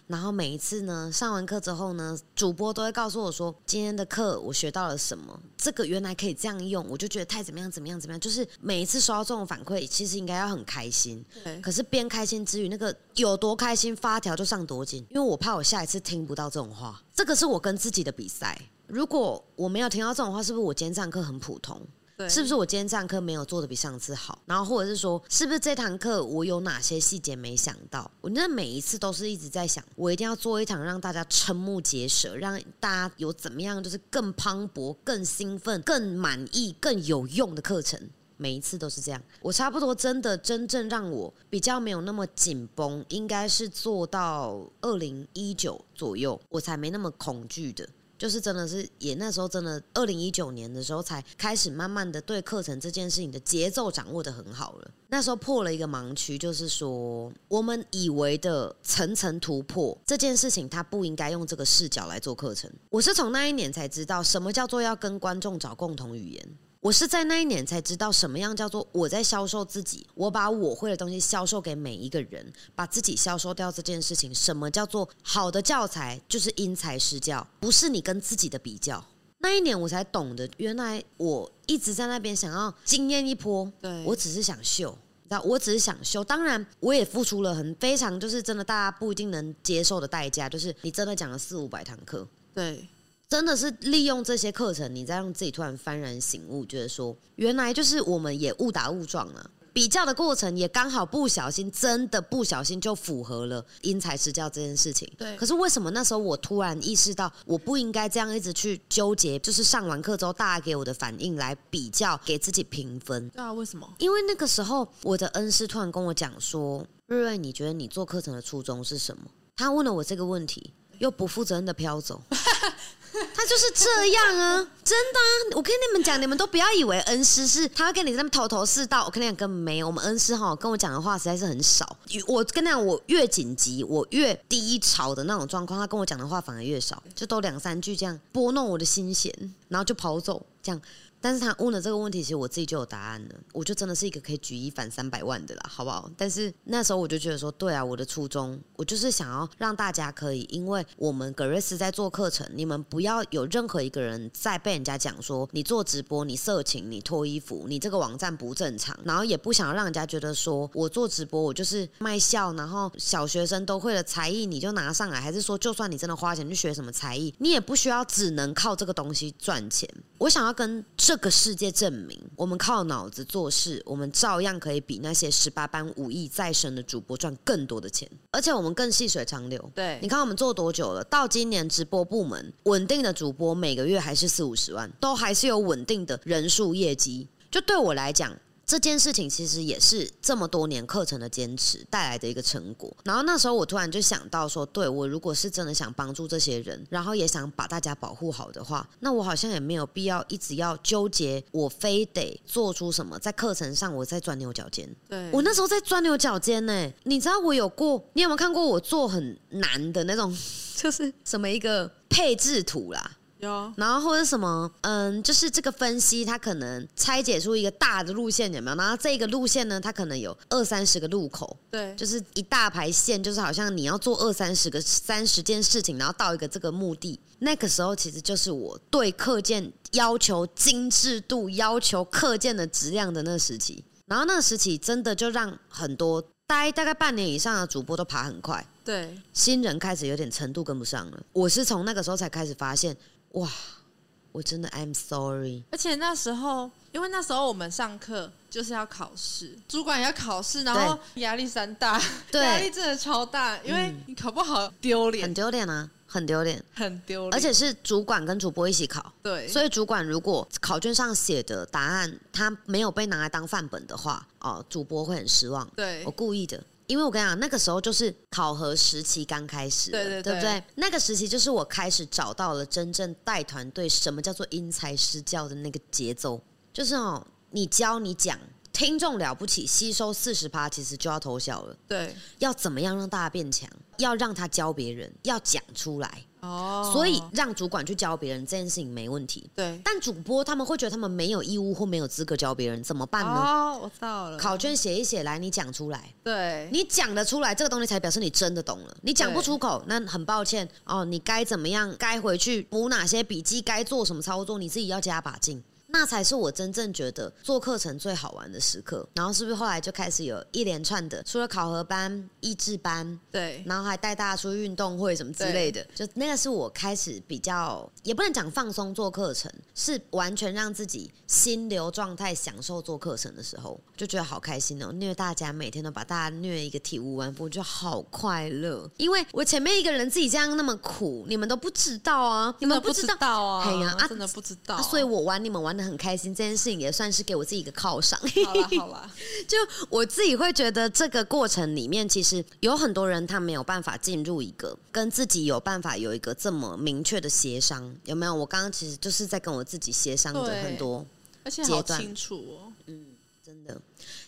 然后每一次呢，上完课之后呢，主播都会告诉我说，今天的课我学到了什么，这个原来可以这样用，我就觉得太怎么样怎么样怎么样。就是每一次收到这种反馈，其实应该要很开心。对。可是边开心之余，那个有多开心，发条就上多紧，因为我怕我下一次听不到这种话。这个是我跟自己的比赛。如果我没有听到这种话，是不是我今天上课很普通？是不是我今天上课没有做的比上次好？然后或者是说，是不是这堂课我有哪些细节没想到？我那每一次都是一直在想，我一定要做一堂让大家瞠目结舌，让大家有怎么样就是更磅礴、更兴奋、更满意、更有用的课程。每一次都是这样。我差不多真的真正让我比较没有那么紧绷，应该是做到二零一九左右，我才没那么恐惧的。就是真的是也那时候真的二零一九年的时候才开始慢慢的对课程这件事情的节奏掌握的很好了。那时候破了一个盲区，就是说我们以为的层层突破这件事情，它不应该用这个视角来做课程。我是从那一年才知道什么叫做要跟观众找共同语言。我是在那一年才知道什么样叫做我在销售自己，我把我会的东西销售给每一个人，把自己销售掉这件事情。什么叫做好的教材？就是因材施教，不是你跟自己的比较。那一年我才懂得，原来我一直在那边想要惊艳一波，对我只是想秀，那？我只是想秀。当然，我也付出了很非常，就是真的大家不一定能接受的代价，就是你真的讲了四五百堂课，对。真的是利用这些课程，你再让自己突然幡然醒悟，觉得说原来就是我们也误打误撞了。比较的过程也刚好不小心，真的不小心就符合了因材施教这件事情。对。可是为什么那时候我突然意识到，我不应该这样一直去纠结，就是上完课之后大家给我的反应来比较，给自己评分。对啊，为什么？因为那个时候我的恩师突然跟我讲说：“瑞瑞，你觉得你做课程的初衷是什么？”他问了我这个问题，又不负责任的飘走。*laughs* 就是这样啊，真的！我跟你们讲，你们都不要以为恩师是他会跟你那么头头是道。我跟你讲，根本没有。我们恩师哈跟我讲的话实在是很少。*laughs* 我跟你讲，我越紧急，我越低潮的那种状况，他跟我讲的话反而越少，就都两三句这样拨弄我的心弦，然后就跑走。这样但是他问了这个问题，其实我自己就有答案了，我就真的是一个可以举一反三百万的啦，好不好？但是那时候我就觉得说，对啊，我的初衷，我就是想要让大家可以，因为我们格瑞斯在做课程，你们不要有任何一个人在被人家讲说你做直播你色情你脱衣服你这个网站不正常，然后也不想让人家觉得说我做直播我就是卖笑，然后小学生都会的才艺你就拿上来，还是说就算你真的花钱去学什么才艺，你也不需要只能靠这个东西赚钱。我想要跟这个世界证明，我们靠脑子做事，我们照样可以比那些十八般武艺在身的主播赚更多的钱，而且我们更细水长流。对，你看我们做多久了？到今年直播部门稳定的主播每个月还是四五十万，都还是有稳定的人数业绩。就对我来讲。这件事情其实也是这么多年课程的坚持带来的一个成果。然后那时候我突然就想到说，对我如果是真的想帮助这些人，然后也想把大家保护好的话，那我好像也没有必要一直要纠结，我非得做出什么在课程上我在钻牛角尖。对我那时候在钻牛角尖呢，你知道我有过，你有没有看过我做很难的那种，就是什么一个配置图啦？有，然后或者什么，嗯，就是这个分析，它可能拆解出一个大的路线，有没有？然后这个路线呢，它可能有二三十个路口，对，就是一大排线，就是好像你要做二三十个三十件事情，然后到一个这个目的。那个时候其实就是我对课件要求精致度、要求课件的质量的那个时期。然后那个时期真的就让很多待大概半年以上的主播都爬很快，对，新人开始有点程度跟不上了。我是从那个时候才开始发现。哇，我真的 I'm sorry。而且那时候，因为那时候我们上课就是要考试，主管要考试，然后压力山大，*laughs* 压力真的超大，因为你考不好丢脸，很丢脸啊，很丢脸，很丢脸。而且是主管跟主播一起考，对，所以主管如果考卷上写的答案他没有被拿来当范本的话，哦，主播会很失望。对我故意的。因为我跟你讲，那个时候就是考核时期刚开始，对对对，对不对？那个时期就是我开始找到了真正带团队什么叫做因材施教的那个节奏，就是哦，你教你讲，听众了不起，吸收四十趴，其实就要偷笑了。对，要怎么样让大家变强？要让他教别人，要讲出来。哦，所以让主管去教别人这件事情没问题。对，但主播他们会觉得他们没有义务或没有资格教别人，怎么办呢？哦，我知道了。考卷写一写来，你讲出来。对，你讲得出来，这个东西才表示你真的懂了。你讲不出口，那很抱歉哦。你该怎么样？该回去补哪些笔记？该做什么操作？你自己要加把劲。那才是我真正觉得做课程最好玩的时刻。然后是不是后来就开始有一连串的，除了考核班、益智班，对，然后还带大家出去运动会什么之类的，就那个是我开始比较，也不能讲放松做课程，是完全让自己心流状态享受做课程的时候，就觉得好开心哦！虐大家每天都把大家虐一个体无完肤，就好快乐。因为我前面一个人自己这样那么苦，你们都不知道啊，你们不知道啊，哎呀，真的不知道，所以我玩你们玩。很开心，这件事情也算是给我自己一个犒赏。好了好了，*laughs* 就我自己会觉得这个过程里面，其实有很多人他没有办法进入一个跟自己有办法有一个这么明确的协商，有没有？我刚刚其实就是在跟我自己协商的很多，而且好清楚哦。嗯，真的，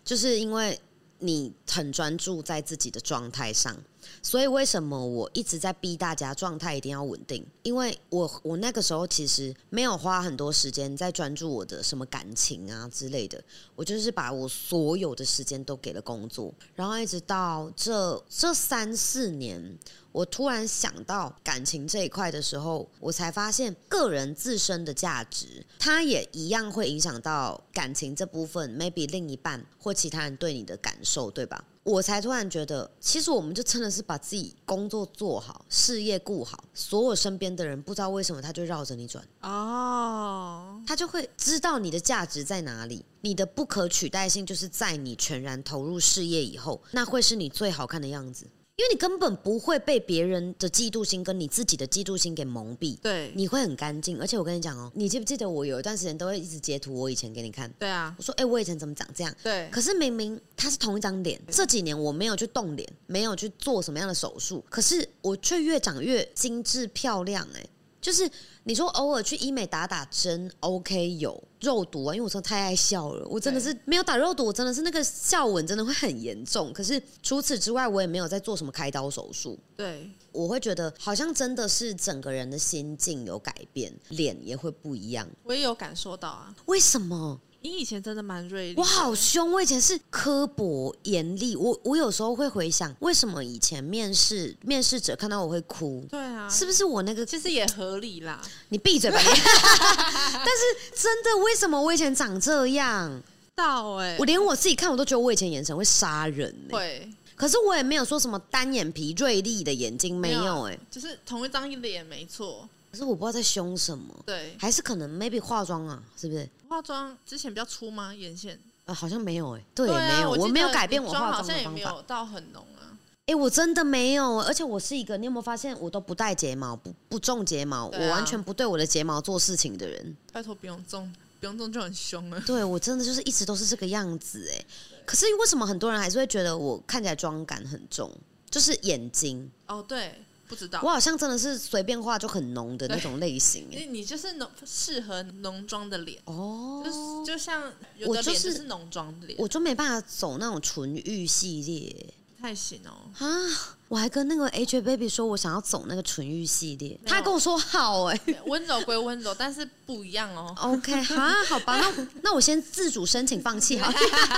就是因为你很专注在自己的状态上。所以为什么我一直在逼大家状态一定要稳定？因为我我那个时候其实没有花很多时间在专注我的什么感情啊之类的，我就是把我所有的时间都给了工作，然后一直到这这三四年。我突然想到感情这一块的时候，我才发现个人自身的价值，它也一样会影响到感情这部分。maybe 另一半或其他人对你的感受，对吧？我才突然觉得，其实我们就真的是把自己工作做好，事业顾好，所有身边的人不知道为什么他就绕着你转哦，他就会知道你的价值在哪里，你的不可取代性就是在你全然投入事业以后，那会是你最好看的样子。因为你根本不会被别人的嫉妒心跟你自己的嫉妒心给蒙蔽，对，你会很干净。而且我跟你讲哦，你记不记得我有一段时间都会一直截图我以前给你看？对啊，我说哎，我以前怎么长这样？对，可是明明他是同一张脸，这几年我没有去动脸，没有去做什么样的手术，可是我却越长越精致漂亮，哎。就是你说偶尔去医美打打针，OK 有肉毒啊，因为我真的太爱笑了，我真的是没有打肉毒，我真的是那个笑纹真的会很严重。可是除此之外，我也没有在做什么开刀手术。对，我会觉得好像真的是整个人的心境有改变，脸也会不一样。我也有感受到啊，为什么？你以前真的蛮锐利，我好凶，我以前是刻薄严厉。我我有时候会回想，为什么以前面试面试者看到我会哭？对啊，是不是我那个？其实也合理啦。你闭嘴吧！*laughs* 但是真的，为什么我以前长这样？到哎，我连我自己看我都觉得我以前眼神会杀人。会，可是我也没有说什么单眼皮锐利的眼睛，没有哎，就是同一张脸没错。可是我不知道在凶什么，对，还是可能 maybe 化妆啊，是不是？化妆之前比较粗吗？眼线？呃，好像没有哎，对，没有，我没有改变我化妆的方法，到很浓啊。哎，我真的没有，而且我是一个，你有没有发现我都不戴睫毛，不不种睫毛，我完全不对我的睫毛做事情的人。拜托不用种，不用种就很凶了。*laughs* 对我真的就是一直都是这个样子哎，可是为什么很多人还是会觉得我看起来妆感很重？就是眼睛哦，对。不知道，我好像真的是随便画就很浓的那种类型。*laughs* 你你就是浓适合浓妆的脸哦，就是就像有的脸是浓妆脸，我就没办法走那种纯欲系列。太行哦啊！我还跟那个 H Baby 说，我想要走那个纯欲系列，他跟我说好哎，温柔归温柔，但是不一样哦。OK，*laughs* 好，好吧，那那我先自主申请放弃哈，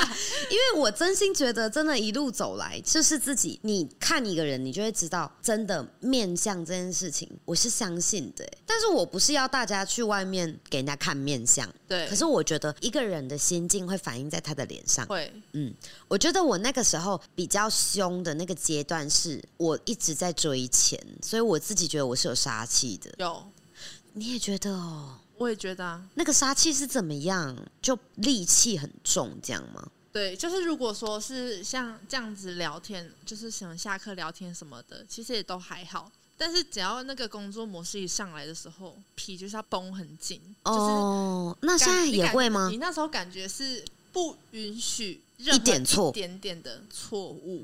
*laughs* 因为我真心觉得，真的，一路走来就是自己。你看一个人，你就会知道，真的面相这件事情，我是相信的。但是我不是要大家去外面给人家看面相，对。可是我觉得一个人的心境会反映在他的脸上，会。嗯，我觉得我那个时候比较。凶的那个阶段是我一直在追钱，所以我自己觉得我是有杀气的。有，你也觉得哦？我也觉得啊。那个杀气是怎么样？就戾气很重，这样吗？对，就是如果说是像这样子聊天，就是想下课聊天什么的，其实也都还好。但是只要那个工作模式一上来的时候，皮就是要绷很紧。哦，那现在也会吗？你那时候感觉是不允许。一点错，一点点的错误，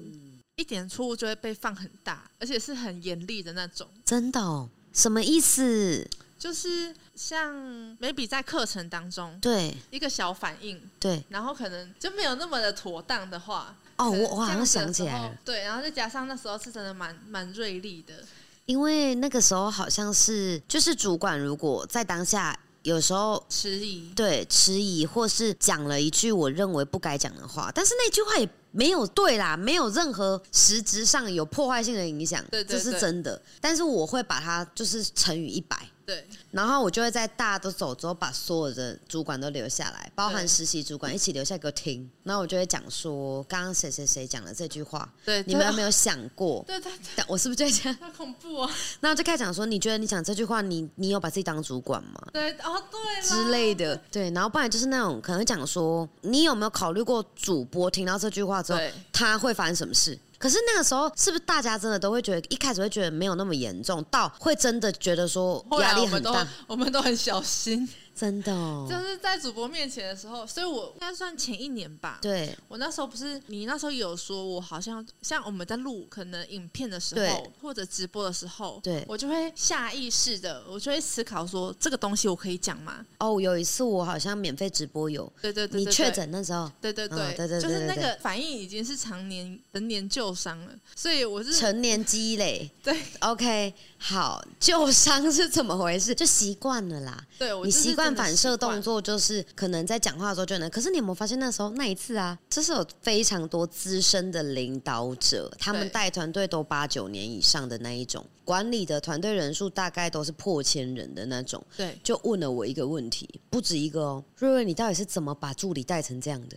一点错误就会被放很大，而且是很严厉的那种。真的？什么意思？就是像 maybe 在课程当中，对一个小反应，对，然后可能就没有那么的妥当的话，哦，我我好像想起来了，对，然后再加上那时候是真的蛮蛮锐利的，因为那个时候好像是就是主管如果在当下。有时候迟疑，对迟疑，或是讲了一句我认为不该讲的话，但是那句话也没有对啦，没有任何实质上有破坏性的影响，这是真的。但是我会把它就是乘以一百。对，然后我就会在大家都走之后，把所有的主管都留下来，包含实习主管一起留下给我听。然后我就会讲说，刚刚谁谁谁讲了这句话，对，你们有没有想过？对 *laughs* 对对，我是不是就这样？好恐怖啊！*laughs* 然后就开始讲说，你觉得你讲这句话，你你有把自己当主管吗？对，哦对，之类的，对。然后不然就是那种可能讲说，你有没有考虑过主播听到这句话之后，他会发生什么事？可是那个时候，是不是大家真的都会觉得一开始会觉得没有那么严重，到会真的觉得说压力很大？我们都很小心。真的，哦，就是在主播面前的时候，所以我应该算前一年吧。对，我那时候不是你那时候有说，我好像像我们在录可能影片的时候，或者直播的时候，对。我就会下意识的，我就会思考说，这个东西我可以讲吗？哦，有一次我好像免费直播有，对对对，你确诊那时候，对对对。对对，就是那个反应已经是常年成年旧伤了，所以我是成年积累。对，OK。好，旧伤是怎么回事？*laughs* 就习惯了啦。对，你习惯反射动作，就是可能在讲话的时候就能。可是你有没有发现，那时候那一次啊，这是有非常多资深的领导者，他们带团队都八九年以上的那一种，管理的团队人数大概都是破千人的那种。对，就问了我一个问题，不止一个哦，瑞瑞，你到底是怎么把助理带成这样的？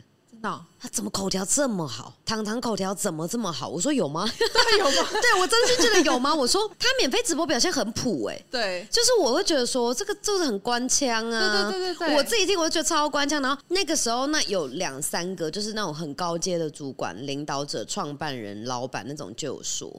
他怎么口条这么好？糖糖口条怎么这么好？我说有吗？对，有吗？*laughs* 对我真心觉得有吗？我说他免费直播表现很普哎，对，就是我会觉得说这个就是很官腔啊，对对对对我自己听我就觉得超官腔。然后那个时候那有两三个就是那种很高阶的主管、领导者、创办人、老板那种就有说。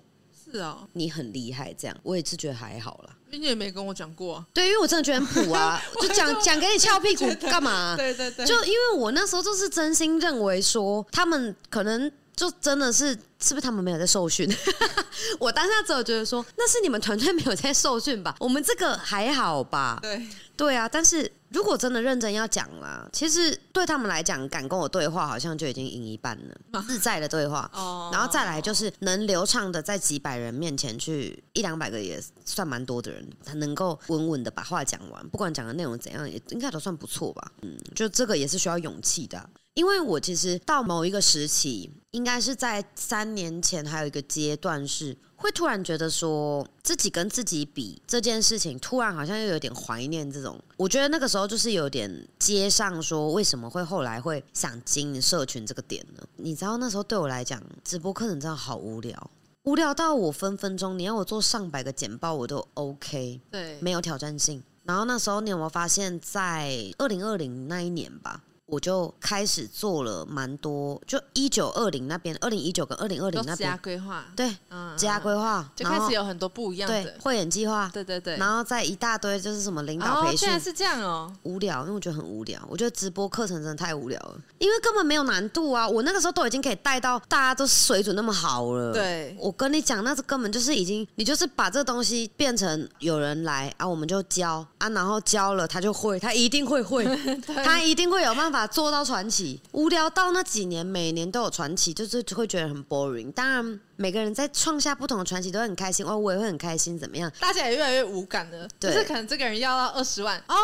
是啊，你很厉害，这样我也是觉得还好啦。你也没跟我讲过，对，因为我真的觉得很普啊，*laughs* 就讲讲给你翘屁股干嘛？*laughs* 对对对，就因为我那时候就是真心认为说，他们可能就真的是是不是他们没有在受训？*laughs* 我当下只有觉得说，那是你们团队没有在受训吧？我们这个还好吧？对对啊，但是如果真的认真要讲啦，其实对他们来讲，敢跟我对话，好像就已经赢一半了，*laughs* 自在的对话。*laughs* 哦，然后再来就是能流畅的在几百人面前去一两百个也算蛮多的人，他能够稳稳的把话讲完，不管讲的内容怎样，也应该都算不错吧。嗯，就这个也是需要勇气的。因为我其实到某一个时期，应该是在三年前，还有一个阶段是会突然觉得说自己跟自己比这件事情，突然好像又有点怀念这种。我觉得那个时候就是有点接上说为什么会后来会想经营社群这个点呢？你知道那时候对我来讲，直播课程真的好无聊，无聊到我分分钟你要我做上百个简报我都 OK，对，没有挑战性。然后那时候你有没有发现，在二零二零那一年吧？我就开始做了蛮多，就一九二零那边，二零一九跟二零二零那边，规划，对，嗯，加规划，就开始有很多不一样的会演计划，对对对，然后再一大堆就是什么领导培训，现在是这样哦，无聊，因为我觉得很无聊，我觉得直播课程真的太无聊了，因为根本没有难度啊，我那个时候都已经可以带到大家都水准那么好了，对，我跟你讲，那是根本就是已经，你就是把这东西变成有人来啊，我们就教啊，然后教了他就会，他一定会会，*laughs* 他一定会有办法做到传奇。无聊到那几年，每年都有传奇，就是会觉得很 boring。当然，每个人在创下不同的传奇都很开心，哦，我也会很开心。怎么样？大家也越来越无感了，就是可能这个人要到二十万，哦，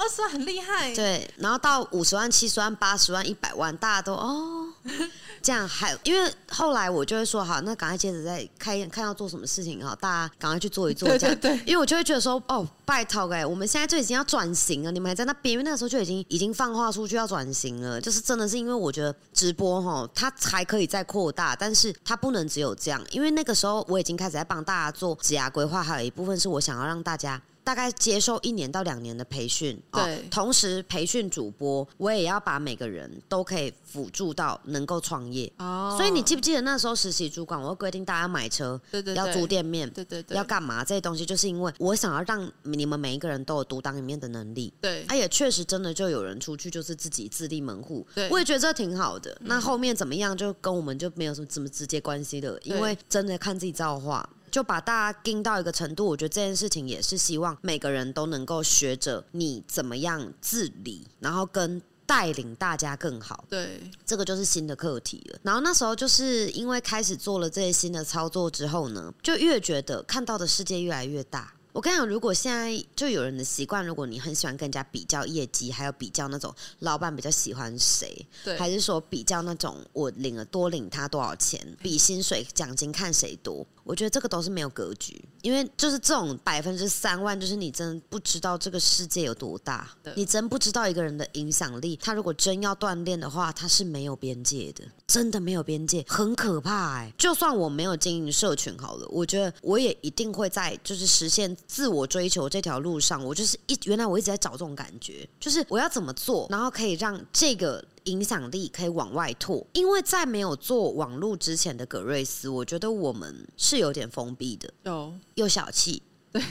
二十万很厉害。对，然后到五十万、七十万、八十万、一百万，大家都哦。*laughs* 这样还因为后来我就会说好，那赶快接着再开看要做什么事情哈，大家赶快去做一做这样。对对因为我就会觉得说哦，拜托哎，我们现在就已经要转型了，你们还在那边，因为那个时候就已经已经放话出去要转型了，就是真的是因为我觉得直播哈，它才可以再扩大，但是它不能只有这样，因为那个时候我已经开始在帮大家做职涯规划，还有一部分是我想要让大家。大概接受一年到两年的培训，对，同时培训主播，我也要把每个人都可以辅助到能够创业。哦，所以你记不记得那时候实习主管，我会规定大家买车，对对，要租店面，对对对，要干嘛这些东西，就是因为我想要让你们每一个人都有独当一面的能力。对，他也确实真的就有人出去就是自己自立门户，对，我也觉得这挺好的。那后面怎么样，就跟我们就没有什么什么直接关系的，因为真的看自己造化。就把大家盯到一个程度，我觉得这件事情也是希望每个人都能够学着你怎么样自理，然后跟带领大家更好。对，这个就是新的课题了。然后那时候就是因为开始做了这些新的操作之后呢，就越觉得看到的世界越来越大。我跟你讲，如果现在就有人的习惯，如果你很喜欢跟人家比较业绩，还有比较那种老板比较喜欢谁，对，还是说比较那种我领了多领他多少钱，比薪水奖金看谁多。我觉得这个都是没有格局，因为就是这种百分之三万，就是你真不知道这个世界有多大，你真不知道一个人的影响力。他如果真要锻炼的话，他是没有边界的，真的没有边界，很可怕哎。就算我没有经营社群好了，我觉得我也一定会在就是实现自我追求这条路上，我就是一原来我一直在找这种感觉，就是我要怎么做，然后可以让这个。影响力可以往外拓，因为在没有做网络之前的葛瑞斯，我觉得我们是有点封闭的，有又小气。对，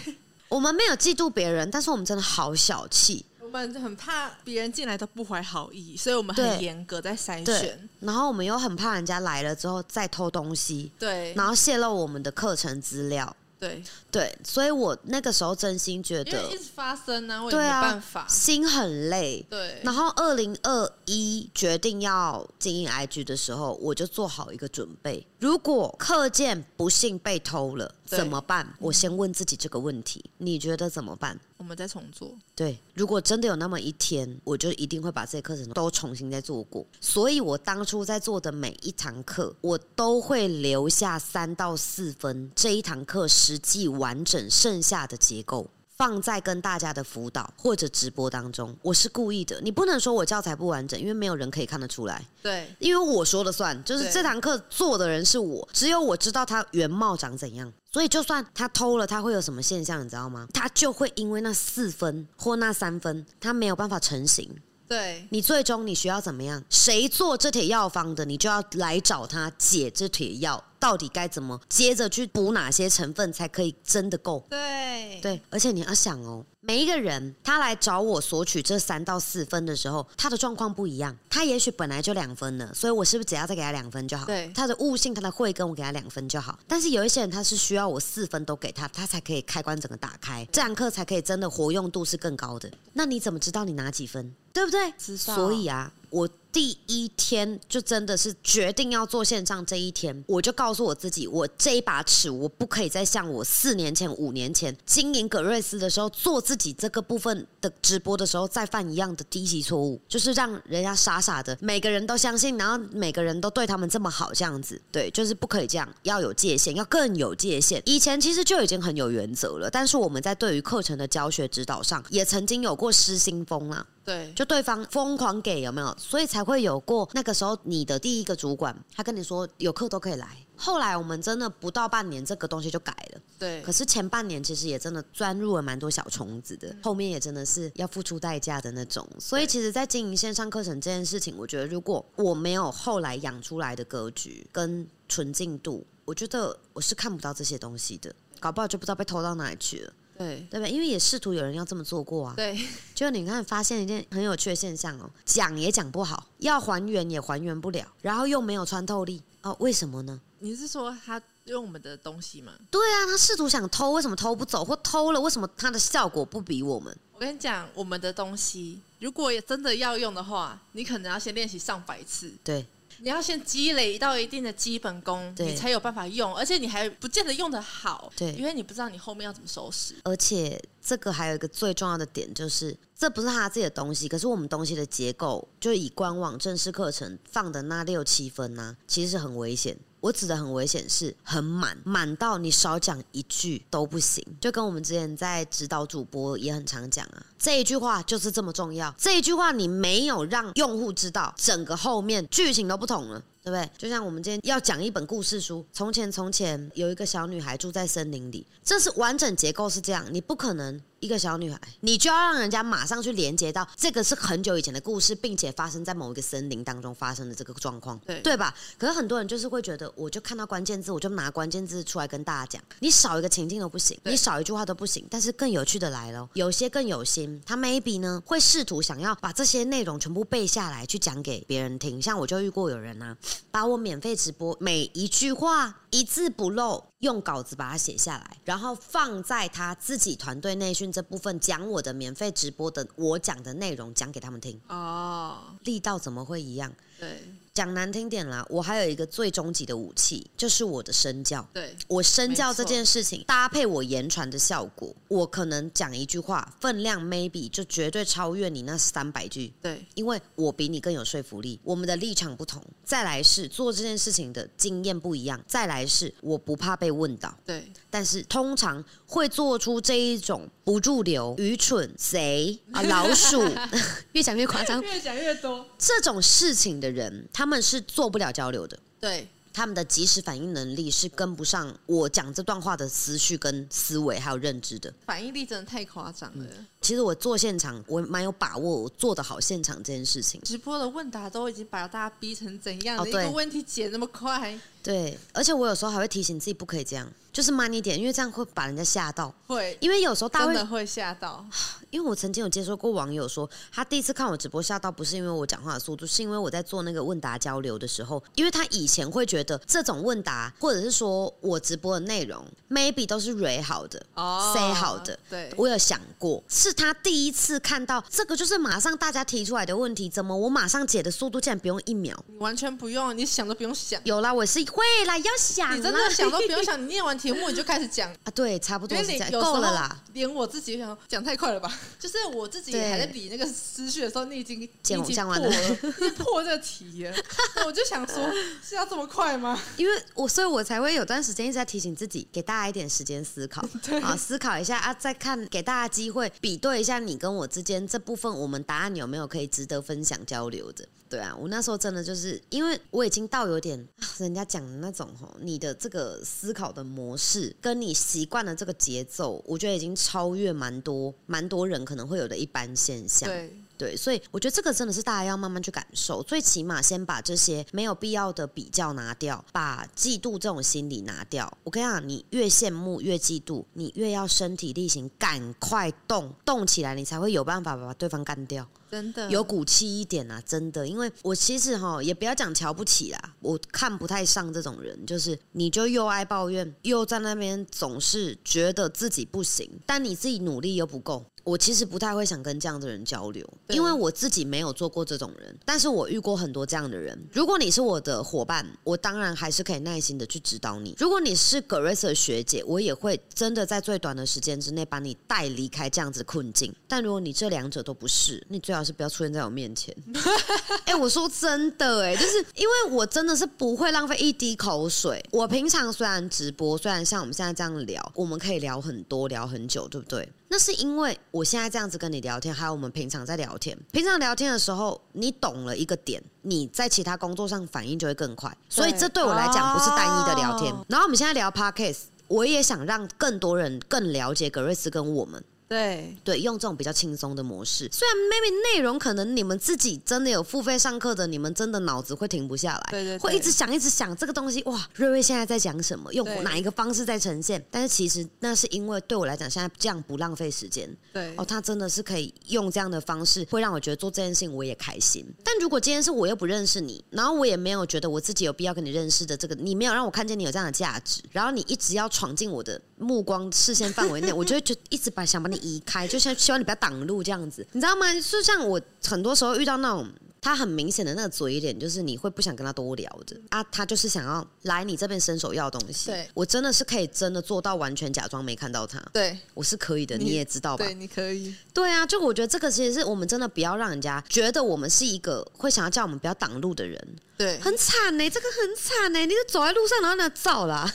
我们没有嫉妒别人，但是我们真的好小气。我们很怕别人进来都不怀好意，所以我们很严格在筛选。然后我们又很怕人家来了之后再偷东西，对，然后泄露我们的课程资料。对。对，所以我那个时候真心觉得，一直发生呢，我也没办法，心很累。对，然后二零二一决定要经营 IG 的时候，我就做好一个准备，如果课件不幸被偷了怎么办？我先问自己这个问题，你觉得怎么办？我们再重做。对，如果真的有那么一天，我就一定会把这些课程都重新再做过。所以我当初在做的每一堂课，我都会留下三到四分，这一堂课实际完整剩下的结构。放在跟大家的辅导或者直播当中，我是故意的。你不能说我教材不完整，因为没有人可以看得出来。对，因为我说了算，就是这堂课做的人是我，只有我知道他原貌长怎样。所以就算他偷了，他会有什么现象，你知道吗？他就会因为那四分或那三分，他没有办法成型。对你最终你需要怎么样？谁做这帖药方的，你就要来找他解这帖药。到底该怎么接着去补哪些成分才可以真的够。对对，而且你要想哦，每一个人他来找我索取这三到四分的时候，他的状况不一样。他也许本来就两分了，所以我是不是只要再给他两分就好？对他的悟性、他的慧根，我给他两分就好。但是有一些人他是需要我四分都给他，他才可以开关整个打开，这堂课才可以真的活用度是更高的。那你怎么知道你拿几分？对不对？知道所以啊，我第一天就真的是决定要做线上这一天，我就告诉我自己，我这一把尺，我不可以再像我四年前、五年前经营葛瑞斯的时候做自己这个部分的直播的时候再犯一样的低级错误，就是让人家傻傻的，每个人都相信，然后每个人都对他们这么好，这样子，对，就是不可以这样，要有界限，要更有界限。以前其实就已经很有原则了，但是我们在对于课程的教学指导上，也曾经有过失心疯啦。对，就对方疯狂给有没有？所以才会有过那个时候你的第一个主管，他跟你说有课都可以来。后来我们真的不到半年，这个东西就改了。对可，是前半年其实也真的钻入了蛮多小虫子的，后面也真的是要付出代价的那种。所以其实，在经营线上课程这件事情，我觉得如果我没有后来养出来的格局跟纯净度，我觉得我是看不到这些东西的，搞不好就不知道被偷到哪里去了，对，对吧？因为也试图有人要这么做过啊。对，*laughs* 就你看，发现一件很有趣的现象哦，讲也讲不好，要还原也还原不了，然后又没有穿透力哦，为什么呢？你是说他用我们的东西吗？对啊，他试图想偷，为什么偷不走？或偷了，为什么他的效果不比我们？我跟你讲，我们的东西如果也真的要用的话，你可能要先练习上百次，对你要先积累到一定的基本功，你才有办法用，而且你还不见得用的好，对因为你不知道你后面要怎么收拾。而且这个还有一个最重要的点，就是这不是他自己的东西，可是我们东西的结构，就以官网正式课程放的那六七分呢、其实是很危险。我指的很危险是很满，满到你少讲一句都不行。就跟我们之前在指导主播也很常讲啊，这一句话就是这么重要。这一句话你没有让用户知道，整个后面剧情都不同了。对不对？就像我们今天要讲一本故事书，从前从前有一个小女孩住在森林里，这是完整结构是这样，你不可能一个小女孩，你就要让人家马上去连接到这个是很久以前的故事，并且发生在某一个森林当中发生的这个状况，对对吧？可是很多人就是会觉得，我就看到关键字，我就拿关键字出来跟大家讲，你少一个情境都不行，你少一句话都不行。但是更有趣的来了，有些更有心，他 maybe 呢会试图想要把这些内容全部背下来，去讲给别人听。像我就遇过有人啊，把我免费直播每一句话一字不漏用稿子把它写下来，然后放在他自己团队内训这部分讲我的免费直播的我讲的内容讲给他们听，哦，力道怎么会一样？对讲难听点啦，我还有一个最终极的武器，就是我的身教。对我身教这件事情搭配我言传的效果，我可能讲一句话分量 maybe 就绝对超越你那三百句，对因为我比你更有说服力，我们的立场不同。再来是做这件事情的经验不一样，再来是我不怕被问到，对，但是通常会做出这一种不入流、愚蠢、贼啊、老鼠，*laughs* 越讲越夸张，越讲越多。这种事情的人，他他们是做不了交流的。对他们的及时反应能力是跟不上我讲这段话的思绪、跟思维还有认知的。反应力真的太夸张了。其实我做现场，我蛮有把握，我做得好现场这件事情。直播的问答都已经把大家逼成怎样了？一个问题解那么快，对，而且我有时候还会提醒自己不可以这样，就是慢一点，因为这样会把人家吓到。会因为有时候大家会真的会吓到。*sighs* 因为我曾经有接受过网友说，他第一次看我直播吓到，不是因为我讲话的速度，是因为我在做那个问答交流的时候，因为他以前会觉得这种问答或者是说我直播的内容，maybe 都是 re 好的。哦 say 好的，对，我有想过，是他第一次看到这个，就是马上大家提出来的问题，怎么我马上解的速度竟然不用一秒？你完全不用，你想都不用想，有啦，我是会啦，要想啦，你真的想都不用 *laughs* 想，你念完题目你就开始讲。啊，对，差不多是这样，够了啦。连我自己都想讲太快了吧？*laughs* 就是我自己还在理那个思绪的时候，你已经已讲完了破了，你破这题了。*laughs* 我就想说，是要这么快吗？因为我，所以我才会有段时间一直在提醒自己，给大家一点时间思考，*laughs* 啊，思考一下啊，再看，给大家机会比对一下你跟我之间这部分，我们答案有没有可以值得分享交流的。对啊，我那时候真的就是因为我已经到有点啊 *sighs* 人家讲的那种吼，你的这个思考的模式跟你习惯的这个节奏，我觉得已经超越蛮多蛮多人可能会有的一般现象。对对，所以我觉得这个真的是大家要慢慢去感受。最起码先把这些没有必要的比较拿掉，把嫉妒这种心理拿掉。我跟你讲，你越羡慕越嫉妒，你越要身体力行，赶快动动起来，你才会有办法把对方干掉。真的有骨气一点啊，真的，因为我其实哈也不要讲瞧不起啦，我看不太上这种人，就是你就又爱抱怨，又在那边总是觉得自己不行，但你自己努力又不够。我其实不太会想跟这样的人交流，因为我自己没有做过这种人，但是我遇过很多这样的人。如果你是我的伙伴，我当然还是可以耐心的去指导你；如果你是 Grace 的学姐，我也会真的在最短的时间之内把你带离开这样子的困境。但如果你这两者都不是，你最好是不要出现在我面前。*laughs* 哎、我说真的、哎，就是因为我真的是不会浪费一滴口水。我平常虽然直播，虽然像我们现在这样聊，我们可以聊很多，聊很久，对不对？那是因为我现在这样子跟你聊天，还有我们平常在聊天。平常聊天的时候，你懂了一个点，你在其他工作上反应就会更快。所以这对我来讲不是单一的聊天。哦然后我们现在聊 podcast，我也想让更多人更了解格瑞斯跟我们。对对，用这种比较轻松的模式。虽然 maybe 内容可能你们自己真的有付费上课的，你们真的脑子会停不下来，对对对会一直想一直想这个东西。哇，瑞瑞现在在讲什么？用哪一个方式在呈现？但是其实那是因为对我来讲，现在这样不浪费时间。对哦，他真的是可以用这样的方式，会让我觉得做这件事情我也开心。但如果今天是我又不认识你，然后我也没有觉得我自己有必要跟你认识的这个，你没有让我看见你有这样的价值，然后你一直要闯进我的目光视线范围内，我就会就一直把想把你移开，就像希望你不要挡路这样子，你知道吗？就像我很多时候遇到那种。他很明显的那个嘴脸，就是你会不想跟他多聊的啊，他就是想要来你这边伸手要东西。对我真的是可以真的做到完全假装没看到他，对我是可以的，你你也知道吧？对，你可以对啊，就我觉得这个其实是我们真的不要让人家觉得我们是一个会想要叫我们不要挡路的人，对很惨呢、这个很惨呢、你就走在路上，然后呢照啦，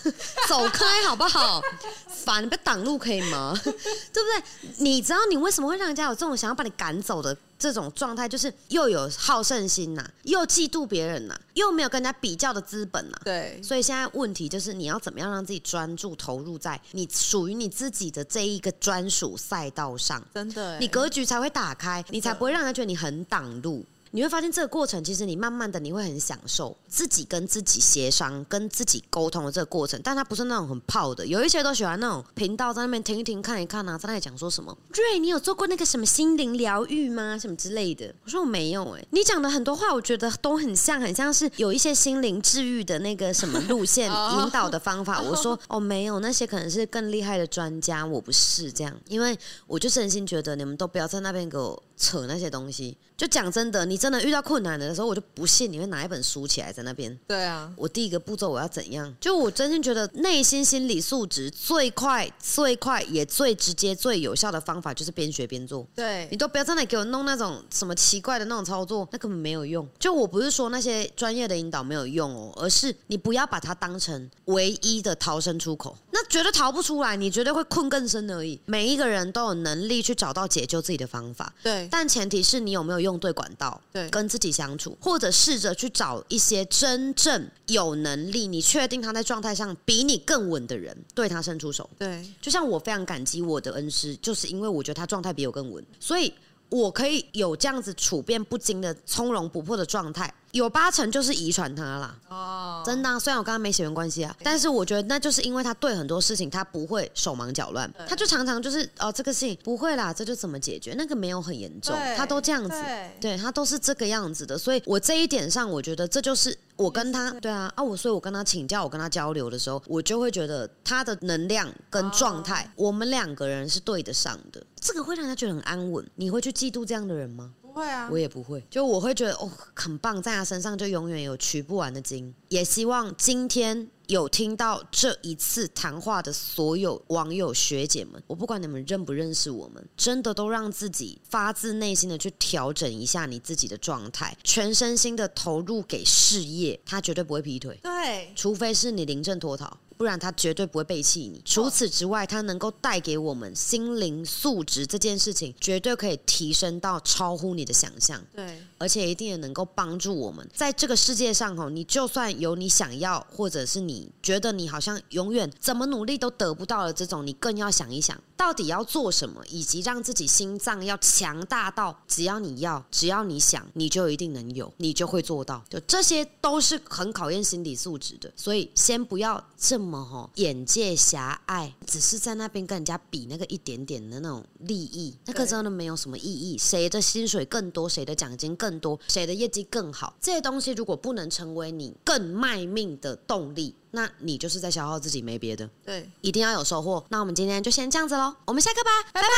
走开好不好？*laughs* 烦，你不要挡路可以吗？*laughs* 对不对？你知道你为什么会让人家有这种想要把你赶走的这种状态，就是又有好胜心呐、又嫉妒别人呐、又没有跟人家比较的资本呐、对所以现在问题就是你要怎么样让自己专注投入在你属于你自己的这一个专属赛道上。真的欸，你格局才会打开，你才不会让人觉得你很挡路。你会发现这个过程，其实你慢慢的你会很享受自己跟自己协商、跟自己沟通的这个过程，但它不是那种很泡的。有一些都喜欢那种频道在那边听一听、看一看啊，在那里讲说什么瑞，你有做过那个什么心灵疗愈吗？什么之类的。我说我没有哎、你讲的很多话，我觉得都很像，很像是有一些心灵治愈的那个什么路线 *laughs* 哦引导的方法。我说 *laughs* 哦没有，那些可能是更厉害的专家，我不是这样，因为我就真心觉得你们都不要在那边给我扯那些东西。就讲真的，你真的遇到困难的时候，我就不信你会拿一本书起来在那边。对啊，我第一个步骤我要怎样？就我真心觉得内心心理素质最快、最快也最直接、最有效的方法就是边学边做。对你都不要在那里给我弄那种什么奇怪的那种操作，那根本没有用。就我不是说那些专业的引导没有用哦，而是你不要把它当成唯一的逃生出口，那绝对逃不出来，你绝对会困更深而已。每一个人都有能力去找到解救自己的方法，对但前提是你有没有用对管道，对跟自己相处，或者试着去找一些真正有能力，你确定他在状态上比你更稳的人，对他伸出手。对就像我非常感激我的恩师，就是因为我觉得他状态比我更稳，所以我可以有这样子处变不惊的从容不迫的状态，有八成就是遗传他啦。哦，真的啊、虽然我跟他没血缘关系啊，但是我觉得那就是因为他对很多事情他不会手忙脚乱，他就常常就是哦这个事情不会啦，这就怎么解决，那个没有很严重，他都这样子，对对他都是这个样子的，所以我这一点上，我觉得这就是我跟他对啊啊我，所以我跟他请教，我跟他交流的时候，我就会觉得他的能量跟状态，我们两个人是对得上的，这个会让他觉得很安稳。你会去嫉妒这样的人吗？不会啊我，也不会，就我会觉得哦，很棒，在他身上就永远有取不完的经。也希望今天有听到这一次谈话的所有网友学姐们，我不管你们认不认识我们，真的都让自己发自内心的去调整一下你自己的状态，全身心的投入给事业，他绝对不会劈腿。对除非是你临阵脱逃，不然他绝对不会背弃你。除此之外，他能够带给我们心灵素质这件事情，绝对可以提升到超乎你的想象。对，而且一定也能够帮助我们在这个世界上哦，你就算有你想要，或者是你觉得你好像永远怎么努力都得不到的这种，你更要想一想，到底要做什么，以及让自己心脏要强大到，只要你要，只要你想，你就一定能有，你就会做到。就这些都是很考验心理素质的，所以先不要这么吼眼界狭隘，只是在那边跟人家比那个一点点的那种利益，那个真的没有什么意义。谁的薪水更多，谁的奖金更多，谁的业绩更好，这些东西如果不能成为你更卖命的动力，那你就是在消耗自己，没别的。对。一定要有收获。那我们今天就先这样子喽，我们下课吧，拜拜。